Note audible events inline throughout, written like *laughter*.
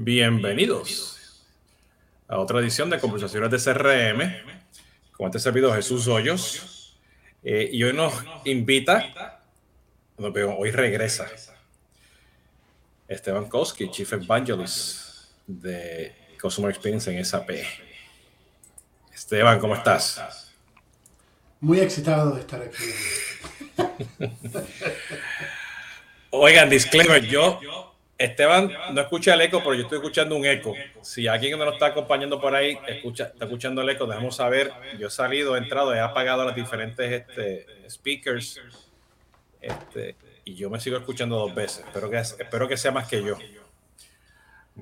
Bienvenidos a otra edición de Conversaciones de CRM con este servidor Jesús Hoyos. Eh, y hoy nos invita, hoy regresa Esteban Koski, Chief Evangelist de Customer Experience en SAP. Esteban, ¿cómo estás? Muy excitado de estar aquí. *laughs* Oigan, disclaimer, yo Esteban no escucha el eco, pero yo estoy escuchando un eco. Si alguien no nos está acompañando por ahí escucha, está escuchando el eco, dejemos saber. Yo he salido, he entrado, he apagado las diferentes este, speakers. Este, y yo me sigo escuchando dos veces. Espero que, espero que sea más que yo.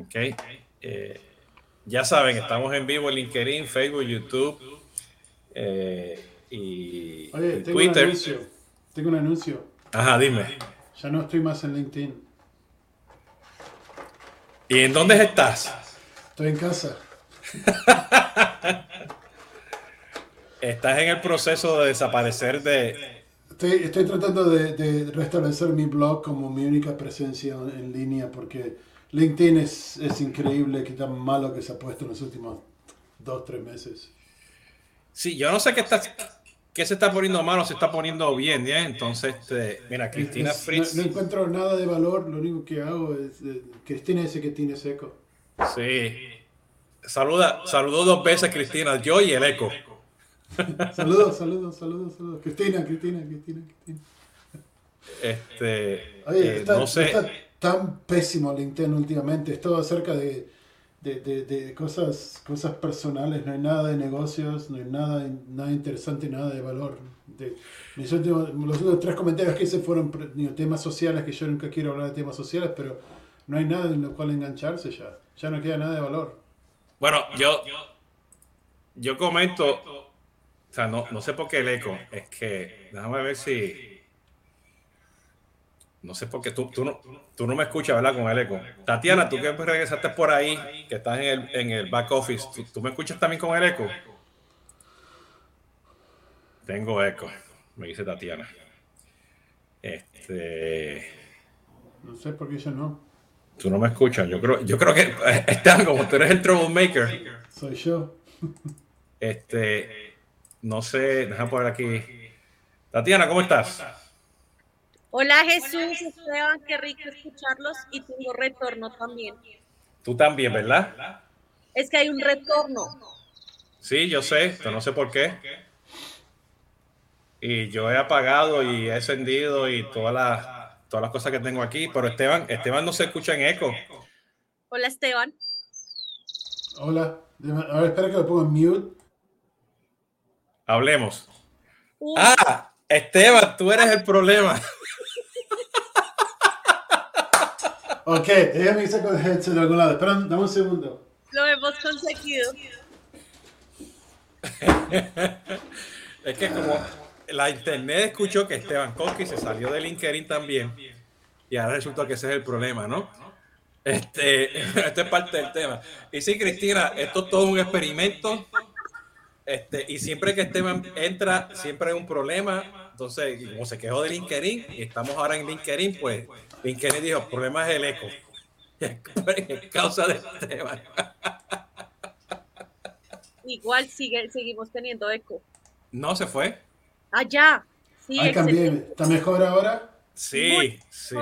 Ok. Eh, ya saben, estamos en vivo en LinkedIn, Facebook, YouTube eh, y, Oye, tengo Twitter. Un anuncio. Tengo un anuncio. Ajá, dime. Ya no estoy más en LinkedIn. ¿Y en dónde estás? Estoy en casa. Estás en el proceso de desaparecer de... Estoy, tratando de, restablecer mi blog como mi única presencia en línea porque LinkedIn es, es increíble qué tan malo que se ha puesto en los últimos dos, tres meses. Sí, yo no sé qué está ¿Qué se está poniendo malo? Se está poniendo bien, ¿eh? Entonces, este, mira, Cristina Fritz. No, encuentro nada de valor, lo único que hago es. Eh, Cristina ese que tiene seco. Sí. Saluda, saludó dos veces Cristina, yo y el eco. *laughs* saludos, saludos, saludos, saludos. Cristina, Cristina, Cristina, Cristina. Este. Oye, eh, no sé. está tan pésimo LinkedIn últimamente. Es todo acerca de de, de, cosas, cosas personales, no hay nada de negocios, no hay nada, nada interesante, nada de valor. De, mis últimos, los últimos tres comentarios que hice fueron temas sociales, que yo nunca quiero hablar de temas sociales, pero no hay nada en lo cual engancharse ya. Ya no queda nada de valor. Bueno, yo, yo comento, o sea, no, no sé por qué el eco, es que, déjame ver si no sé por qué tú, tú, no, tú no me escuchas, ¿verdad? Con el eco. Tatiana, tú que regresaste por ahí, que estás en el, en el back office, ¿tú, me escuchas también con el eco? Tengo eco, me dice Tatiana. Este. No sé por qué yo no. Tú no me escuchas. Yo creo, yo creo que están como tú eres el troublemaker. Soy yo. Este. No sé, déjame poner aquí. Tatiana, ¿cómo estás? Hola Jesús, Esteban, qué rico escucharlos y tengo retorno también. Tú también, ¿verdad? Es que hay un retorno. Sí, yo sé, pero no sé por qué. Y yo he apagado y he encendido y todas las, todas las cosas que tengo aquí, pero Esteban, Esteban no se escucha en eco. Hola Esteban. Hola. A ver, espera que lo ponga en mute. Hablemos. Ah, Esteban, tú eres el problema. Ok, ella me dice con el headset de algún lado. Espera, dame un segundo. Lo hemos conseguido. es que como la internet escuchó que Esteban Koski se salió de LinkedIn también. Y ahora resulta que ese es el problema, ¿no? Este, *laughs* este es parte del tema. Y sí, Cristina, esto es todo un experimento. Este, y siempre que Esteban entra, siempre hay un problema entonces, como se quejó de LinkedIn y estamos ahora en LinkedIn, pues LinkedIn dijo, el problema es el eco. *laughs* Es causa de Esteban. Igual sigue, seguimos teniendo eco. No, se fue. Allá. Ah, sí, ¿Está mejor ahora? Sí, sí.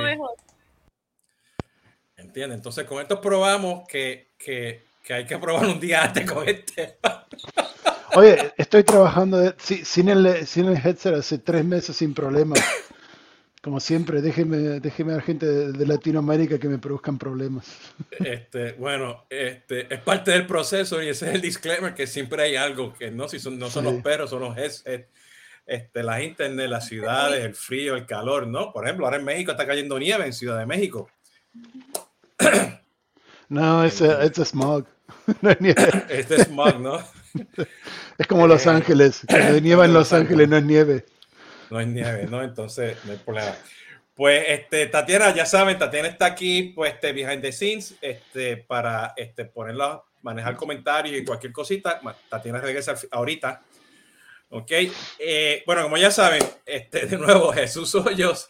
Entiende. Entonces, con esto probamos que, que, que hay que probar un día antes con este. Oye, estoy trabajando sin, el, sin el headset hace tres meses sin problemas. Como siempre, déjeme, déjeme a la gente de, Latinoamérica que me produzcan problemas. Este, bueno, este, es parte del proceso y ese es el disclaimer que siempre hay algo que no, si son, no son los perros, son los headsets, este, las internet, las ciudades, el frío, el calor, ¿no? Por ejemplo, ahora en México está cayendo nieve en Ciudad de México. No, es es smog. *laughs* No es nieve. Este es smog, ¿no? *laughs* Es como Los Ángeles, cuando nieva en Los Ángeles no es nieve. No es nieve, ¿no? Entonces no hay problema. Pues este, Tatiana, ya saben, Tatiana está aquí, pues, este, behind the scenes, este, para este, ponerla, manejar comentarios y cualquier cosita. Tatiana regresa ahorita. Ok. Eh, bueno, como ya saben, este, de nuevo, Jesús Hoyos,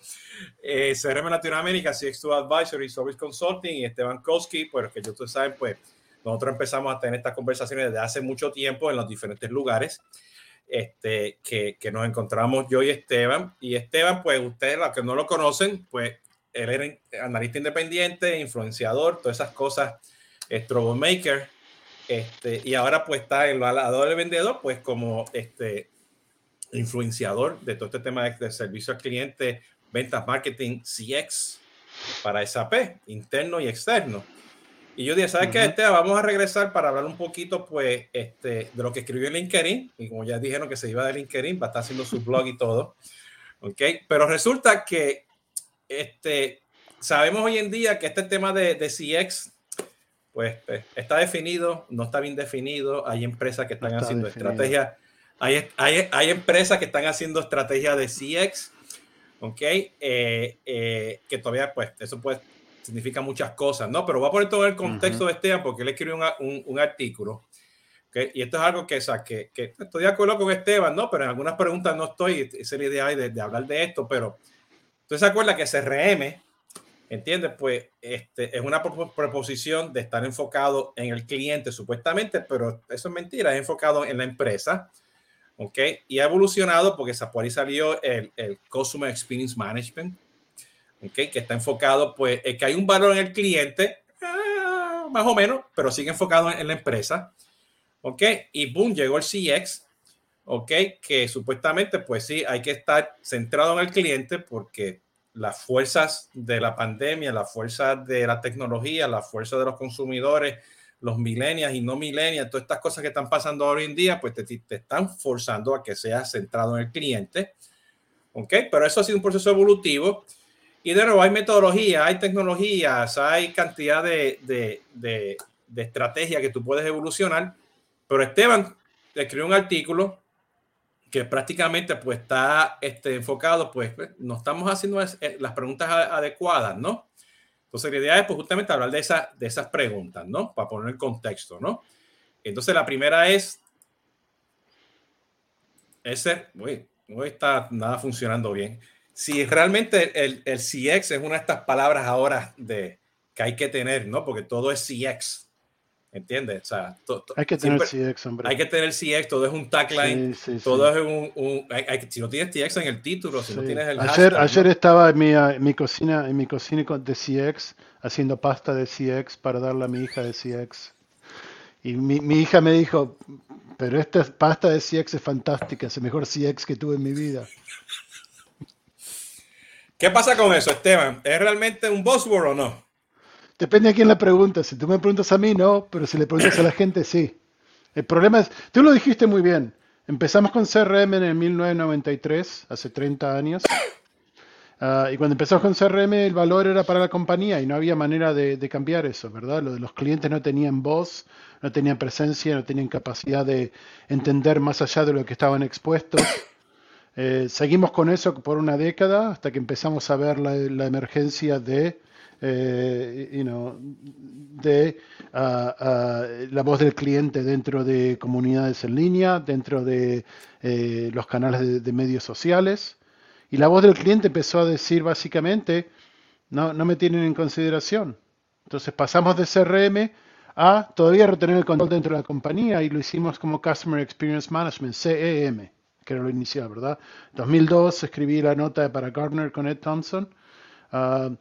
eh, CRM Latinoamérica, CX2 Advisory, Service Consulting y Esteban Koski, pues que ustedes saben, pues nosotros empezamos a tener estas conversaciones desde hace mucho tiempo en los diferentes lugares este, que, que nos encontramos yo y Esteban. Y Esteban, pues ustedes, los que no lo conocen, pues él era analista independiente, influenciador, todas esas cosas, troublemaker, este, y ahora pues está en el lado del vendedor, pues como este influenciador de todo este tema de, servicio al cliente, ventas, marketing, CX para SAP, interno y externo. Y yo dije, ¿sabes qué, Esteban? Vamos a regresar para hablar un poquito, pues, este, de lo que escribió en LinkedIn. Y como ya dijeron que se iba de LinkedIn, va a estar haciendo su blog y todo. ¿Ok? Pero resulta que este, sabemos hoy en día que este tema de, de CX, pues, pues, está definido, no está bien definido. Hay empresas que están haciendo estrategias, hay, hay, hay, empresas que están haciendo estrategias de CX, ¿ok? Eh, eh, que todavía, pues, eso puede significa muchas cosas, ¿no? Pero voy a poner todo el contexto de Esteban porque él escribió un, un, artículo. ¿okay? Y esto es algo que, o que, que, estoy de acuerdo con Esteban, ¿no? Pero en algunas preguntas no estoy, esa es la idea de, de hablar de esto, pero entonces se acuerda que CRM, ¿entiendes? Pues este, es una proposición de estar enfocado en el cliente supuestamente, pero eso es mentira, es enfocado en la empresa. ¿ok? Y ha evolucionado porque por ahí salió el, el Customer Experience Management, ¿ok? Que está enfocado, pues, es que hay un valor en el cliente, ah, más o menos, pero sigue enfocado en, la empresa, ¿ok? Y boom, llegó el CX, ¿ok? Que supuestamente, pues sí, hay que estar centrado en el cliente porque las fuerzas de la pandemia, las fuerzas de la tecnología, las fuerzas de los consumidores, los millennials y no millennials, todas estas cosas que están pasando hoy en día, pues te, te, están forzando a que seas centrado en el cliente. ¿Ok? Pero eso ha sido un proceso evolutivo. Y de nuevo, hay metodología, hay tecnologías, hay cantidad de, de, de, de estrategias que tú puedes evolucionar. Pero Esteban escribió un artículo que prácticamente pues está este, enfocado, pues no estamos haciendo eh, las preguntas adecuadas, ¿no? Entonces la idea es pues justamente hablar de, esa, de esas preguntas, ¿no? Para poner el contexto, ¿no? Entonces la primera es, ese, uy, no está nada funcionando bien. Si realmente el, el CX es una de estas palabras ahora de que hay que tener, ¿no? Porque todo es CX. ¿Entiendes? O sea, hay que tener CX, hombre. Hay que tener CX, todo es un tagline, todo es un... un hay, si no tienes CX en el título, si no tienes el Ayer, ayer estaba en mi, en mi, cocina en mi cocina de CX haciendo pasta de CX para darle a mi hija de CX. Y mi, mi hija me dijo, pero esta pasta de CX es fantástica, es el mejor CX que tuve en mi vida. ¿Qué pasa con eso, Esteban? ¿Es realmente un buzzword o no? Depende a quién le preguntas. Si tú me preguntas a mí, no, pero si le preguntas a la gente, sí. El problema es, tú lo dijiste muy bien. Empezamos con CRM en el 1993, hace 30 años. Uh, y cuando empezamos con CRM, el valor era para la compañía y no había manera de, de, cambiar eso, ¿verdad? Lo de los clientes no tenían voz, no tenían presencia, no tenían capacidad de entender más allá de lo que estaban expuestos. Eh, seguimos con eso por una década hasta que empezamos a ver la, emergencia de eh, uh, uh, la voz del cliente dentro de comunidades en línea, dentro de eh, los canales de, de, medios sociales. Y la voz del cliente empezó a decir básicamente, no, no me tienen en consideración. Entonces pasamos de CRM a todavía retener el control dentro de la compañía y lo hicimos como Customer Experience Management, CEM, que era lo inicial, ¿verdad? 2002 escribí la nota para Gartner con Ed Thompson. Uh,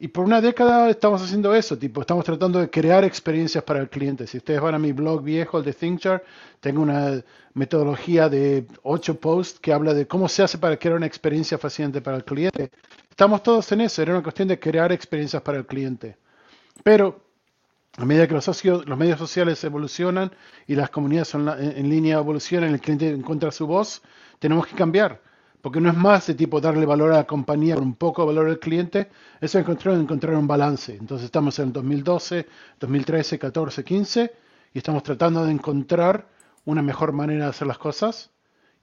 y por una década estamos haciendo eso, tipo, estamos tratando de crear experiencias para el cliente. Si ustedes van a mi blog viejo, el de ThinkChart, tengo una metodología de ocho posts que habla de cómo se hace para crear una experiencia fascinante para el cliente. Estamos todos en eso, era una cuestión de crear experiencias para el cliente. Pero a medida que los, socios, los medios sociales evolucionan y las comunidades en, línea evolucionan, el cliente encuentra su voz, tenemos que cambiar. Porque no es más de tipo darle valor a la compañía con un poco de valor al cliente, eso es encontrar, encontrar un balance. Entonces estamos en el 2012, 2013, 14, 15 y estamos tratando de encontrar una mejor manera de hacer las cosas.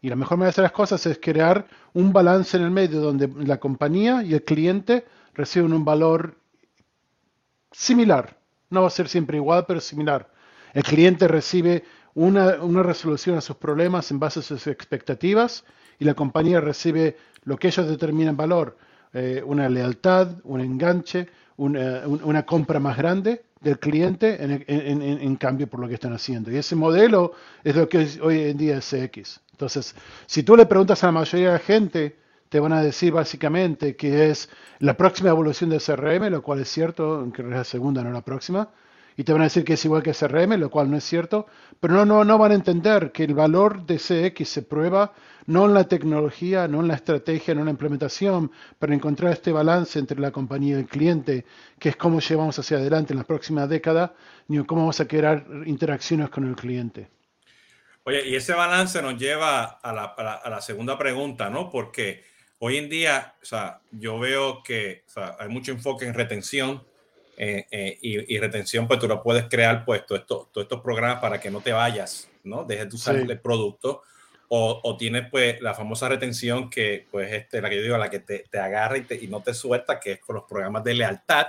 Y la mejor manera de hacer las cosas es crear un balance en el medio donde la compañía y el cliente reciben un valor similar. No va a ser siempre igual, pero similar. El cliente recibe una, una resolución a sus problemas en base a sus expectativas y la compañía recibe lo que ellos determinan valor. eh, una lealtad, un enganche, una, una, compra más grande del cliente en, en, en, cambio por lo que están haciendo. Y ese modelo es lo que hoy en día es CX. Entonces, si tú le preguntas a la mayoría de la gente, te van a decir básicamente que es la próxima evolución del CRM, lo cual es cierto, aunque es la segunda, no la próxima y te van a decir que es igual que CRM, lo cual no es cierto, pero no, no, no van a entender que el valor de CX se prueba no en la tecnología, no en la estrategia, no en la implementación, para encontrar este balance entre la compañía y el cliente, que es cómo llevamos hacia adelante en la próxima década, ni cómo vamos a crear interacciones con el cliente. Oye, y ese balance nos lleva a la, a la, segunda pregunta, ¿no? Porque hoy en día, o sea, yo veo que hay mucho enfoque en retención, eh, eh, y, retención, pues tú lo puedes crear, pues, todos estos, estos programas para que no te vayas, ¿no? Dejes de usar el producto. O, o, tienes, pues, la famosa retención que, pues, este, la que yo digo, la que te, te agarra y, te, y, no te suelta, que es con los programas de lealtad.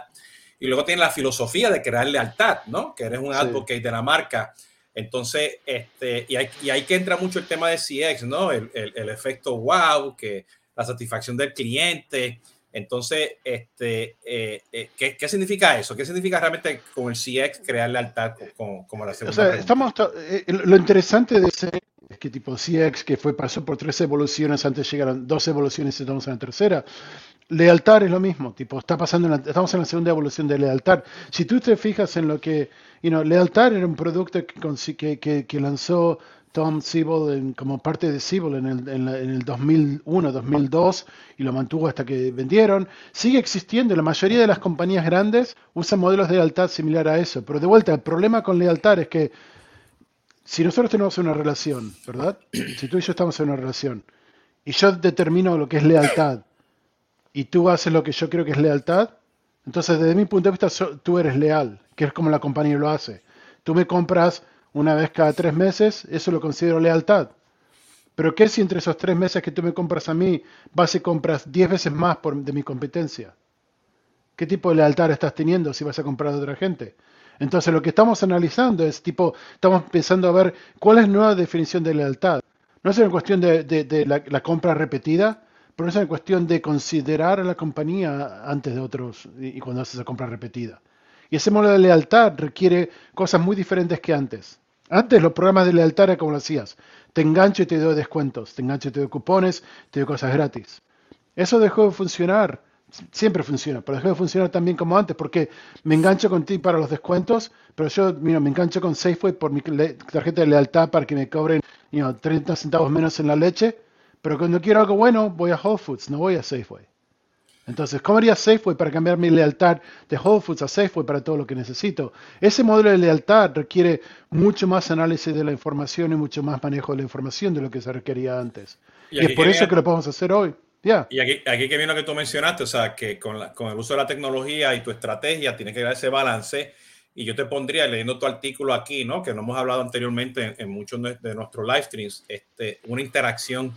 Y luego tienes la filosofía de crear lealtad, ¿no? Que eres un advocate de la marca. Entonces, este, y, hay, y ahí que entra mucho el tema de CX, ¿no? El, el, el efecto wow, que la satisfacción del cliente, entonces, este, eh, eh, ¿qué, ¿qué, significa eso? ¿Qué significa realmente con el CX crear lealtad como, como la segunda? O sea, estamos, eh, lo interesante de ese es que tipo CX, que fue pasó por tres evoluciones, antes llegaron dos evoluciones y estamos en la tercera. Lealtad es lo mismo, tipo, está pasando estamos en la segunda evolución de lealtad. Si tú te fijas en lo que, you know, lealtad era un producto que, que, que lanzó Tom Siebel como parte de Siebel en el, en, el 2001, 2002 y lo mantuvo hasta que vendieron. Sigue existiendo, la mayoría de las compañías grandes usan modelos de lealtad similar a eso, pero de vuelta, el problema con lealtad es que si nosotros tenemos una relación, ¿verdad? Si tú y yo estamos en una relación y yo determino lo que es lealtad y tú haces lo que yo creo que es lealtad, entonces desde mi punto de vista tú eres leal, que es como la compañía lo hace. Tú me compras una vez cada tres meses, eso lo considero lealtad. Pero ¿qué si entre esos tres meses que tú me compras a mí vas y compras diez veces más por, de mi competencia? ¿Qué tipo de lealtad estás teniendo si vas a comprar de otra gente? Entonces lo que estamos analizando es tipo, estamos pensando a ver cuál es la nueva definición de lealtad. No es una cuestión de, la, compra repetida, pero es una cuestión de considerar a la compañía antes de otros y, cuando haces esa compra repetida. Y ese modelo de lealtad requiere cosas muy diferentes que antes. Antes los programas de lealtad era como lo hacías. Te engancho y te doy descuentos, te engancho y te doy cupones, te doy cosas gratis. Eso dejó de funcionar. Siempre funciona, pero dejó de funcionar también como antes, porque me engancho con ti para los descuentos, pero yo mira, me engancho con Safeway por mi tarjeta de lealtad para que me cobren 30 centavos menos en la leche, pero cuando quiero algo bueno voy a Whole Foods, no voy a Safeway. Entonces, ¿cómo haría Safeway para cambiar mi lealtad de Whole Foods a Safeway para todo lo que necesito? Ese modelo de lealtad requiere mucho más análisis de la información y mucho más manejo de la información de lo que se requería antes. Y, es por eso que lo podemos hacer hoy. Ya. Y aquí, aquí que viene lo que tú mencionaste, o sea, que con, con el uso de la tecnología y tu estrategia tiene que dar ese balance. Y yo te pondría, leyendo tu artículo aquí, ¿no? que no hemos hablado anteriormente en, muchos de nuestros live streams, este, una interacción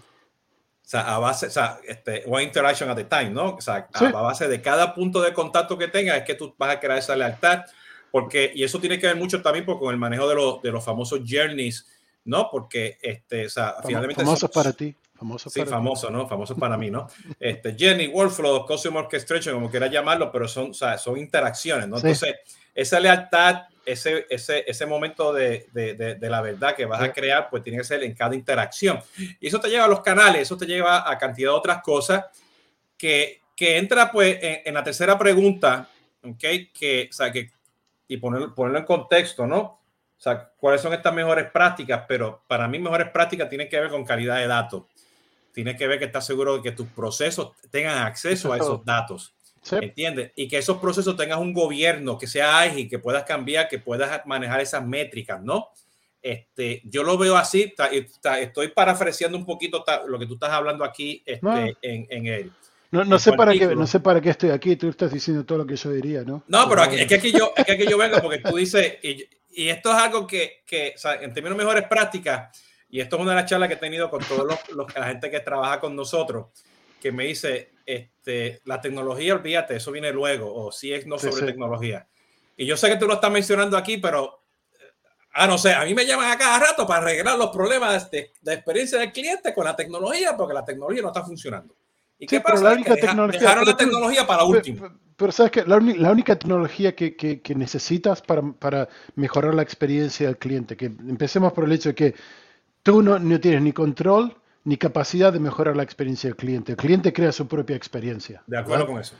sea, a base, o sea, este, one interaction at a time, ¿no? O sea, a, base de cada punto de contacto que tengas es que tú vas a crear esa lealtad, porque, y eso tiene que ver mucho también con el manejo de, los, de los famosos journeys, ¿no? Porque, este, o sea, finalmente... Famosos para ti. Famosos sí, famoso, ¿no? Famosos para mí, ¿no? Este, journey, workflow, customer orchestration, como quieras llamarlo, pero son, o sea, son interacciones, ¿no? Entonces, esa lealtad ese, ese, ese momento de, de, de, la verdad que vas a crear, pues tiene que ser en cada interacción. Y eso te lleva a los canales, eso te lleva a cantidad de otras cosas que, que entra pues en, en, la tercera pregunta, ¿ok? Que, o sea, que, y ponerlo, ponerlo en contexto, ¿no? O sea, ¿cuáles son estas mejores prácticas? Pero para mí mejores prácticas tienen que ver con calidad de datos. Tienes que ver que estás seguro de que tus procesos tengan acceso a esos datos. ¿Entiendes? Y que esos procesos tengan un gobierno que sea ágil, que puedas cambiar, que puedas manejar esas métricas, ¿no? Este, yo lo veo así, estoy parafraseando un poquito lo que tú estás hablando aquí este, en, en él. No, no sé para qué, no sé para qué estoy aquí, tú estás diciendo todo lo que yo diría, ¿no? No, pero es, que aquí yo, es que aquí yo vengo porque tú dices, y, y esto es algo que, que o sea, en términos mejores prácticas, y esto es una de las charlas que he tenido con todos los, los, la gente que trabaja con nosotros, que me dice, este, la tecnología, olvídate, eso viene luego, o si es no sobre tecnología. Y yo sé que tú lo estás mencionando aquí, pero, ah, no sé, a mí me llaman a cada rato para arreglar los problemas de, de experiencia del cliente con la tecnología, porque la tecnología no está funcionando. ¿Y qué pasa? La única tecnología, dejaron la tecnología para último. Pero, sabes que la, única tecnología que, que, necesitas para, para, mejorar la experiencia del cliente, que empecemos por el hecho de que tú no, no tienes ni control ni capacidad de mejorar la experiencia del cliente. El cliente crea su propia experiencia. De acuerdo con eso.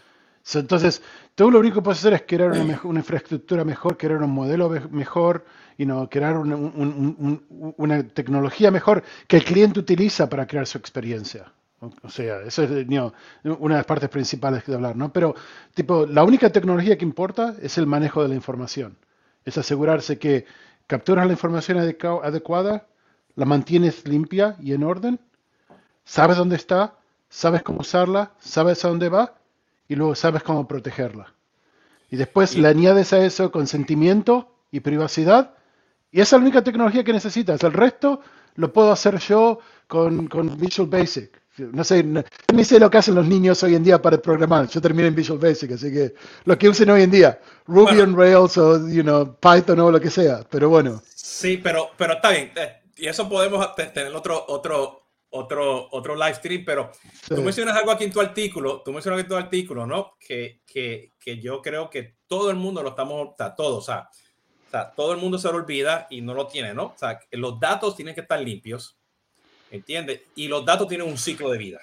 Entonces, tú lo único que puedes hacer es crear una, una infraestructura mejor, crear un modelo mejor, y no crear una, una, tecnología mejor que el cliente utiliza para crear su experiencia. O sea, eso es una de las partes principales de hablar, ¿no? Pero, tipo, la única tecnología que importa es el manejo de la información. Es asegurarse que capturas la información adecuada, la mantienes limpia y en orden, sabes dónde está, sabes cómo usarla, sabes a dónde va y luego sabes cómo protegerla. Y después le añades a eso consentimiento y privacidad y esa es la única tecnología que necesitas. El resto lo puedo hacer yo con, con Visual Basic. No sé, ni sé lo que hacen los niños hoy en día para programar. Yo terminé en Visual Basic, así que lo que usen hoy en día, Ruby on Rails o you know, Python o lo que sea. Pero bueno. Sí, pero, pero está bien. Eh, y eso podemos tener otro, otro, otro, otro live stream, pero tú mencionas algo aquí en tu artículo, tú mencionas aquí en tu artículo, ¿no? Que, que, que yo creo que todo el mundo lo estamos, está, todos, o sea, o sea, todo el mundo se lo olvida y no lo tiene, ¿no? O sea, los datos tienen que estar limpios, ¿entiendes? Y los datos tienen un ciclo de vida.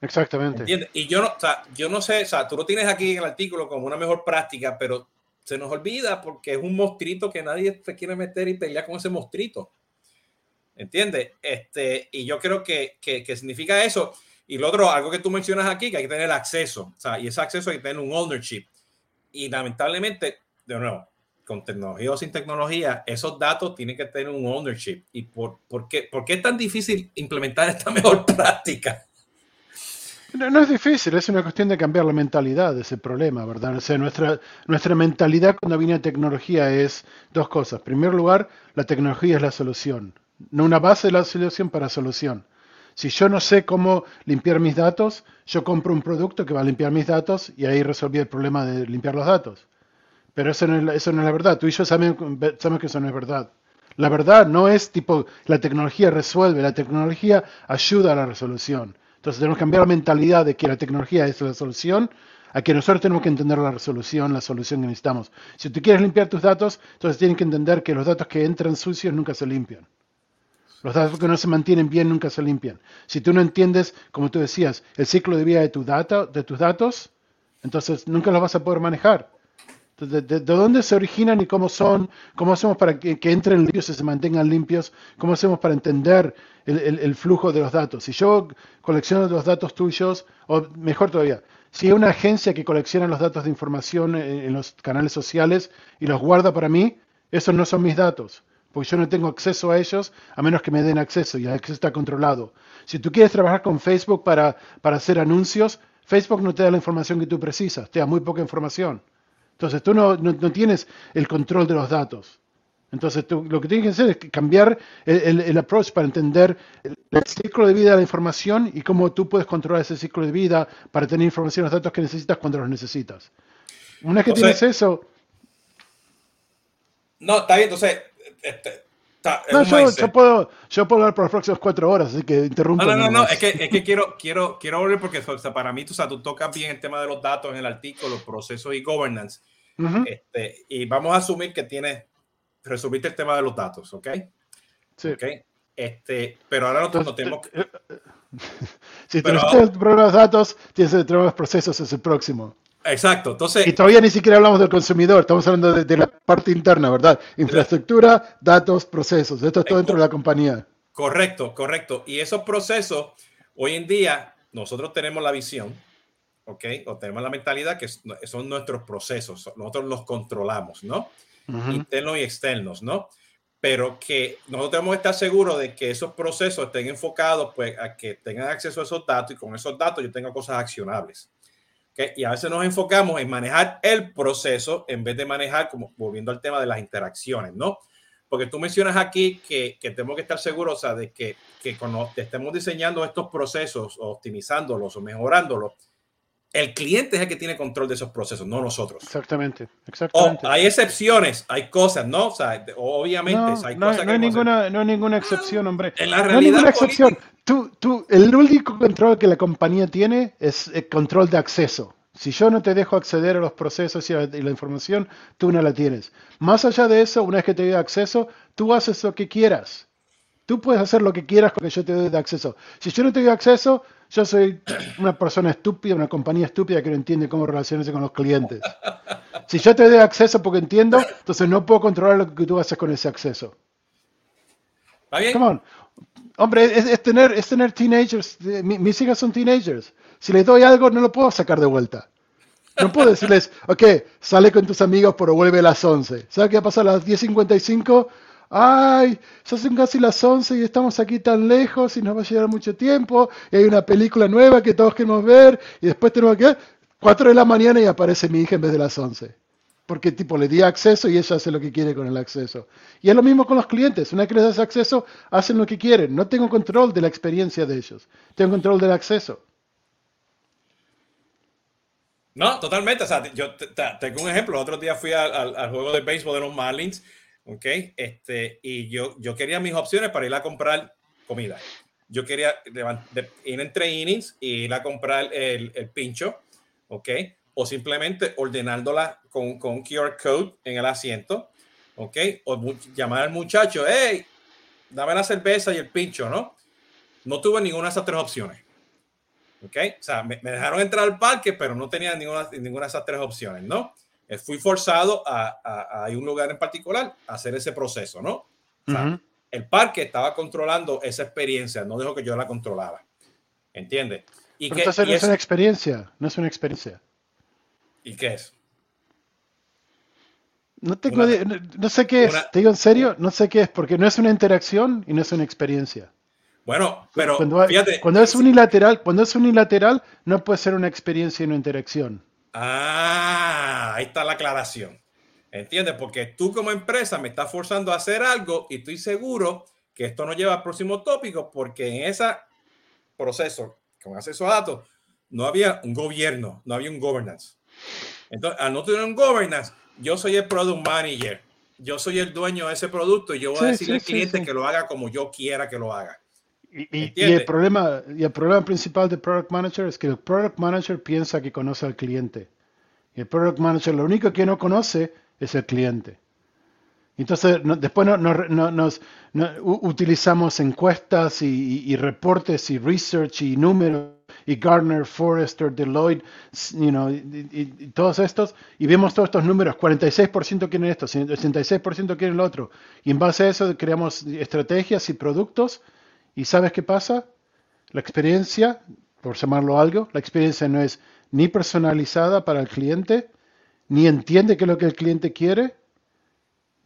Exactamente. ¿Entiendes? Y yo no, o sea, yo no sé, o sea, tú lo tienes aquí en el artículo como una mejor práctica, pero se nos olvida porque es un monstruito que nadie se quiere meter y pelear con ese monstruito. ¿Entiendes? Este, y yo creo que, que, que, significa eso. Y lo otro, algo que tú mencionas aquí, que hay que tener acceso. O sea, y ese acceso hay que tener un ownership. Y lamentablemente, de nuevo, con tecnología o sin tecnología, esos datos tienen que tener un ownership. ¿Y por, por, qué, por qué es tan difícil implementar *laughs* esta mejor práctica? No, es difícil, es una cuestión de cambiar la mentalidad de ese problema, ¿verdad? O sea, nuestra, nuestra mentalidad cuando viene tecnología es dos cosas. En primer lugar, la tecnología es la solución, no una base de la solución para solución. Si yo no sé cómo limpiar mis datos, yo compro un producto que va a limpiar mis datos y ahí resolví el problema de limpiar los datos. Pero eso no, es, la verdad. Tú y yo sabemos, sabemos que eso no es verdad. La verdad no es tipo la tecnología resuelve, la tecnología ayuda a la resolución. Entonces tenemos que cambiar la mentalidad de que la tecnología es la solución a que nosotros tenemos que entender la resolución, la solución que necesitamos. Si tú quieres limpiar tus datos, entonces tienes que entender que los datos que entran sucios nunca se limpian. Los datos que no se mantienen bien nunca se limpian. Si tú no entiendes, como tú decías, el ciclo de vida de, tus datos, entonces nunca los vas a poder manejar. De, dónde se originan y cómo son, cómo hacemos para que, entren limpios y se mantengan limpios, cómo hacemos para entender el, flujo de los datos. Si yo colecciono los datos tuyos, o mejor todavía, si hay una agencia que colecciona los datos de información en, los canales sociales y los guarda para mí, esos no son mis datos, porque yo no tengo acceso a ellos a menos que me den acceso y el acceso está controlado. Si tú quieres trabajar con Facebook para, para hacer anuncios, Facebook no te da la información que tú precisas, te da muy poca información. Entonces tú no, no, tienes el control de los datos. Entonces tú, lo que tienes que hacer es cambiar el, el, approach para entender el, ciclo de vida de la información y cómo tú puedes controlar ese ciclo de vida para tener información, los datos que necesitas cuando los necesitas. Una vez que tienes eso... No, está bien, entonces... Este, no, yo, puedo, yo puedo hablar por las próximas cuatro horas, así que interrumpo. No, no, no, es que, es que quiero, quiero, quiero volver porque para mí tú, o sea, tú tocas bien el tema de los datos en el artículo, los procesos y governance. este, y vamos a asumir que tienes, resumiste el tema de los datos, ¿ok? Sí. Okay. Este, pero ahora no, tenemos... Eh, eh, *laughs* si tienes problemas de datos, tienes tener los procesos, es el próximo. Exacto, entonces... Y todavía ni siquiera hablamos del consumidor, estamos hablando de, la parte interna, ¿verdad? Infraestructura, datos, procesos, esto es todo dentro de la compañía. Correcto, correcto. Y esos procesos, hoy en día, nosotros tenemos la visión, ¿ok? O tenemos la mentalidad que son nuestros procesos, nosotros los controlamos, ¿no? Internos y externos, ¿no? Pero que nosotros tenemos que estar seguros de que esos procesos estén enfocados pues, a que tengan acceso a esos datos y con esos datos yo tenga cosas accionables. Y a veces nos enfocamos en manejar el proceso en vez de manejar, como volviendo al tema de las interacciones, ¿no? Porque tú mencionas aquí que, que tenemos que estar seguros o de que, que cuando estemos diseñando estos procesos, optimizándolos o mejorándolos, el cliente es el que tiene control de esos procesos, no nosotros. Exactamente, exactamente. hay excepciones, hay cosas, ¿no? O sea, obviamente no, hay no, cosas no hay ninguna, no hay ninguna excepción, hombre. En la realidad, no hay ninguna excepción. Tú, tú, el único control que la compañía tiene es el control de acceso. Si yo no te dejo acceder a los procesos y a la información, tú no la tienes. Más allá de eso, una vez que te doy acceso, tú haces lo que quieras. Tú puedes hacer lo que quieras con que yo te doy de acceso. Si yo no te doy acceso, yo soy una persona estúpida, una compañía estúpida que no entiende cómo relacionarse con los clientes. Si yo te doy acceso porque entiendo, entonces no puedo controlar lo que tú haces con ese acceso. ¿Está bien? Come on. Hombre, es, tener, es tener teenagers. Mi- mis hijas son teenagers. Si les doy algo, no lo puedo sacar de vuelta. No puedo decirles, *laughs* ok, sale con tus amigos, pero vuelve a las 11. ¿Sabes qué va a pasar a las 10.55? Ay, ya son casi las 11 y estamos aquí tan lejos y nos va a llevar mucho tiempo. Y hay una película nueva que todos queremos ver. Y después tenemos que... 4 de la mañana y aparece mi hija en vez de las 11 porque tipo le di acceso y ella hace lo que quiere con el acceso. Y es lo mismo con los clientes, una vez que les das acceso, hacen lo que quieren. No tengo control de la experiencia de ellos, tengo control del acceso. No, totalmente. O sea, yo te- te- tengo un ejemplo. Otro día fui al, juego de béisbol de los Marlins, ¿ok? Este, y yo, yo quería mis opciones para ir a comprar comida. Yo quería ir entre innings y ir a comprar el pincho, ¿ok? O simplemente ordenándola con, con un QR code en el asiento, ¿ok? O llamar al muchacho, hey, dame la cerveza y el pincho, ¿no? No tuve ninguna de esas tres opciones. ¿Ok? O sea, me, me dejaron entrar al parque, pero no tenía ninguna, ninguna de esas tres opciones, ¿no? Eh, Fui forzado a, a, a un lugar en particular a hacer ese proceso, ¿no? O sea. El parque estaba controlando esa experiencia, no dejó que yo la controlara. ¿Entiendes? ¿Y, Pero entonces y es- una experiencia, no es una experiencia. ¿Y qué es? No, tengo Una- no, no sé qué es, una- te digo en serio, no sé qué es, porque no es una interacción y no es una experiencia. Bueno, pero cuando, fíjate. cuando es unilateral, cuando es unilateral, no puede ser una experiencia y una interacción. Ah, ahí está la aclaración. ¿Entiendes? Porque tú como empresa me estás forzando a hacer algo y estoy seguro que esto nos lleva al próximo tópico porque en ese proceso con acceso a datos no había un gobierno, no había un governance. Entonces, al no tener un governance, yo soy el product manager, yo soy el dueño de ese producto y yo voy Sí, a decirle sí, al cliente sí. que lo haga como yo quiera que lo haga. Y, y- el problema, y el problema principal del Product Manager es que el Product Manager piensa que conoce al cliente. Y el Product Manager lo único que no conoce es el cliente. Entonces, no- después no- no- no- nos utilizamos encuestas y, y- y reportes y research y números y Gartner, Forrester, Deloitte, you know, y todos estos, y vemos todos estos números, 46% quieren esto, 86% quieren lo otro, y en base a eso creamos estrategias y productos, y ¿sabes qué pasa? La experiencia, por llamarlo algo, la experiencia no es ni personalizada para el cliente, ni entiende qué es lo que el cliente quiere,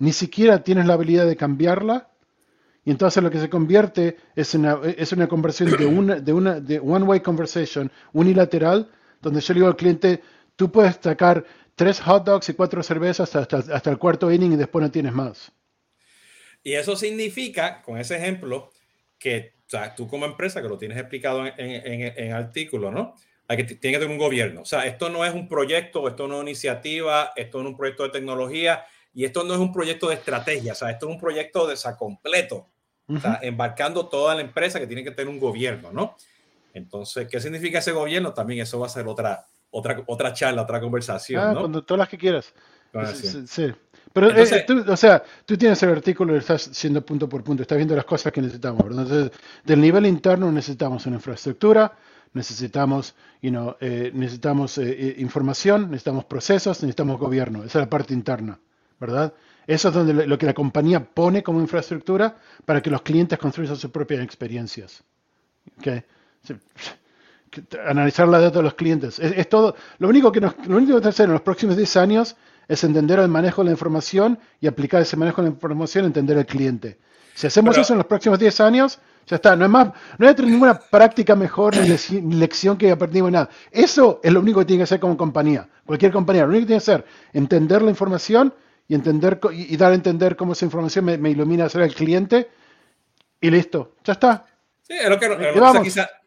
ni siquiera tienes la habilidad de cambiarla, y entonces lo que se convierte es una, es una conversión de una, de una de one way conversation unilateral, donde yo le digo al cliente, tú puedes sacar tres hot dogs y cuatro cervezas hasta, hasta el cuarto inning y después no tienes más. Y eso significa, con ese ejemplo, que o sea, tú como empresa, que lo tienes explicado en, en, en, en artículo, ¿no? Hay que, tiene que tener un gobierno. O sea, esto no es un proyecto, esto no es una iniciativa, esto no es un proyecto de tecnología y esto no es un proyecto de estrategia. O sea, esto es un proyecto de, o sea, completo. O sea, embarcando toda la empresa que tiene que tener un gobierno, ¿no? Entonces, ¿qué significa ese gobierno? También eso va a ser otra, otra, otra charla, otra conversación, Ah, ¿no? cuando todas las que quieras. Sí, sí. sí. Pero, eh, tú, o sea, tú tienes el artículo y estás haciendo punto por punto, estás viendo las cosas que necesitamos, ¿verdad? Entonces, del nivel interno necesitamos una infraestructura, necesitamos, you know, eh, necesitamos eh, información, necesitamos procesos, necesitamos gobierno. Esa es la parte interna, ¿verdad? Eso es donde lo, que la compañía pone como infraestructura para que los clientes construyan sus propias experiencias. ¿ok? Sí. Que- Analizar la data de los clientes. Es, es todo. Lo único que nos, lo único que hacer en los próximos 10 años es entender el manejo de la información y aplicar ese manejo de la información a entender el cliente. Si hacemos Pero- eso en los próximos 10 años, ya está. No es más, no hay ninguna práctica mejor ni lec- ni lección que aprendimos nada. Eso es lo único que tiene que hacer como compañía. Cualquier compañía. Lo único que tiene que hacer entender la información y entender y, y dar a entender cómo esa información me, me ilumina a ser el cliente y listo. Ya está. Sí, es lo que, lo que aquí,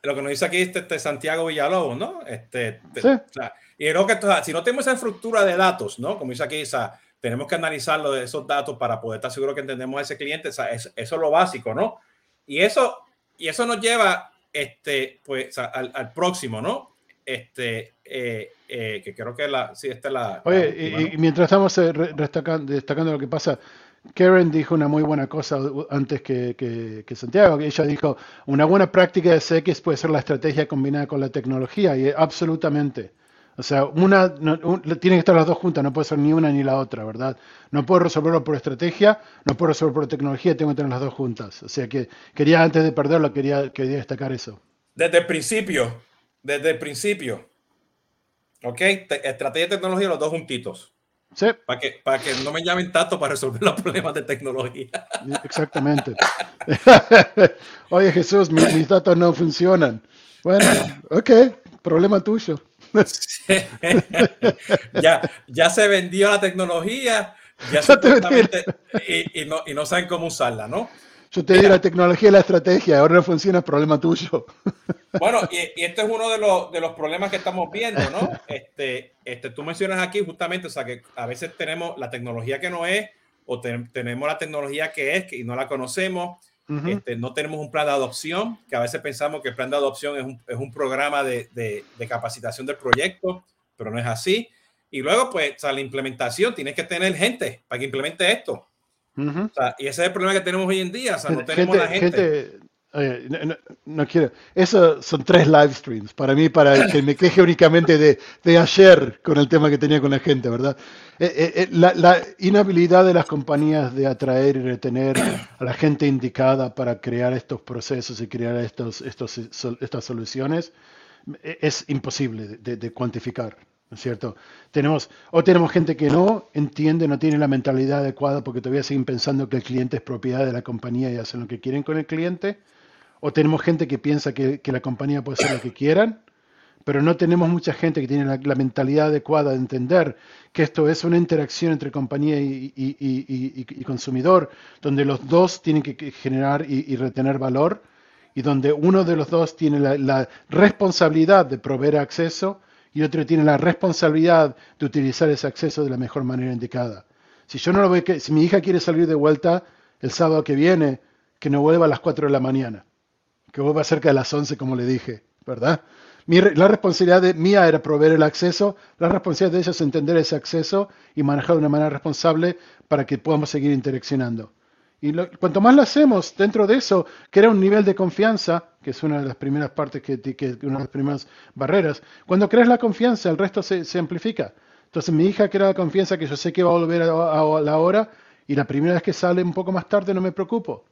lo nos dice aquí este, este Santiago Villalobos, ¿no? Este, te- Sí. o sea, y creo que esto- si no tenemos esa estructura de datos, ¿no? Como dice aquí, o sea, tenemos que analizarlo de esos datos para poder estar seguro que entendemos a ese cliente. o sea, es- eso es lo básico, ¿no? Y eso y eso nos lleva este, pues, al, al próximo, ¿no? Este, eh, eh, que creo que la, sí, esta es la. Oye, y, mientras estamos eh, destacando, destacando lo que pasa, Karen dijo una muy buena cosa antes que, que, que, Santiago. Ella dijo, una buena práctica de CX puede ser la estrategia combinada con la tecnología, y absolutamente. O sea, una tienen que estar las dos juntas, no puede ser ni una ni la otra, ¿verdad? No puedo resolverlo por estrategia, no puedo resolverlo por tecnología, tengo que tener las dos juntas. O sea que quería, antes de perderlo, quería, quería destacar eso. Desde el principio, desde el principio. ¿Ok? estrategia y tecnología, los dos juntitos. Sí. Para que, para que no me llamen tanto para resolver los problemas de tecnología. Exactamente. *laughs* Oye, Jesús, mis datos no funcionan. Bueno, ok, problema tuyo. *laughs* ya, ya se vendió la tecnología, ya *laughs* y, y, no, y no saben cómo usarla, ¿no? Yo te di la tecnología y la estrategia, ahora no funciona, problema tuyo. *laughs* Bueno, y, y este es uno de los, de los problemas que estamos viendo, ¿no? Este, este, tú mencionas aquí justamente, o sea, que a veces tenemos la tecnología que no es, o tenemos la tecnología que es, y no la conocemos, este, no tenemos un plan de adopción, que a veces pensamos que el plan de adopción es un, es un programa de, de, de, capacitación del proyecto, pero no es así. Y luego, pues, o la implementación, tienes que tener gente para que implemente esto. O sea, y ese es el problema que tenemos hoy en día, o sea, no tenemos la gente no, quiero. Eso son tres live streams. Para mí, para que me queje únicamente de, de ayer con el tema que tenía con la gente, ¿verdad? Eh, eh, eh, la, la, inhabilidad de las compañías de atraer y retener a la gente indicada para crear estos procesos y crear estos, estos, estas soluciones es imposible de, de cuantificar. ¿No es cierto? Tenemos, o tenemos gente que no entiende, no tiene la mentalidad adecuada porque todavía siguen pensando que el cliente es propiedad de la compañía y hacen lo que quieren con el cliente, o tenemos gente que piensa que, la compañía puede hacer lo que quieran, pero no tenemos mucha gente que tiene la, mentalidad adecuada de entender que esto es una interacción entre compañía y, consumidor, donde los dos tienen que generar y, retener valor y donde uno de los dos tiene la, responsabilidad de proveer acceso y otro tiene la responsabilidad de utilizar ese acceso de la mejor manera indicada. Si yo no lo veo si mi hija quiere salir de vuelta el sábado que viene, que no vuelva a las 4 de la mañana que vuelva cerca de las 11, como le dije, ¿verdad? la responsabilidad de, mía era proveer el acceso, la responsabilidad de ella es entender ese acceso y manejar de una manera responsable para que podamos seguir interaccionando. Y cuanto más lo hacemos dentro de eso, crea un nivel de confianza, que es una de las primeras partes, que, que una de las primeras barreras. Cuando creas la confianza, el resto se, se amplifica. Entonces mi hija crea la confianza que yo sé que va a volver a, la hora y la primera vez que sale un poco más tarde no me preocupo.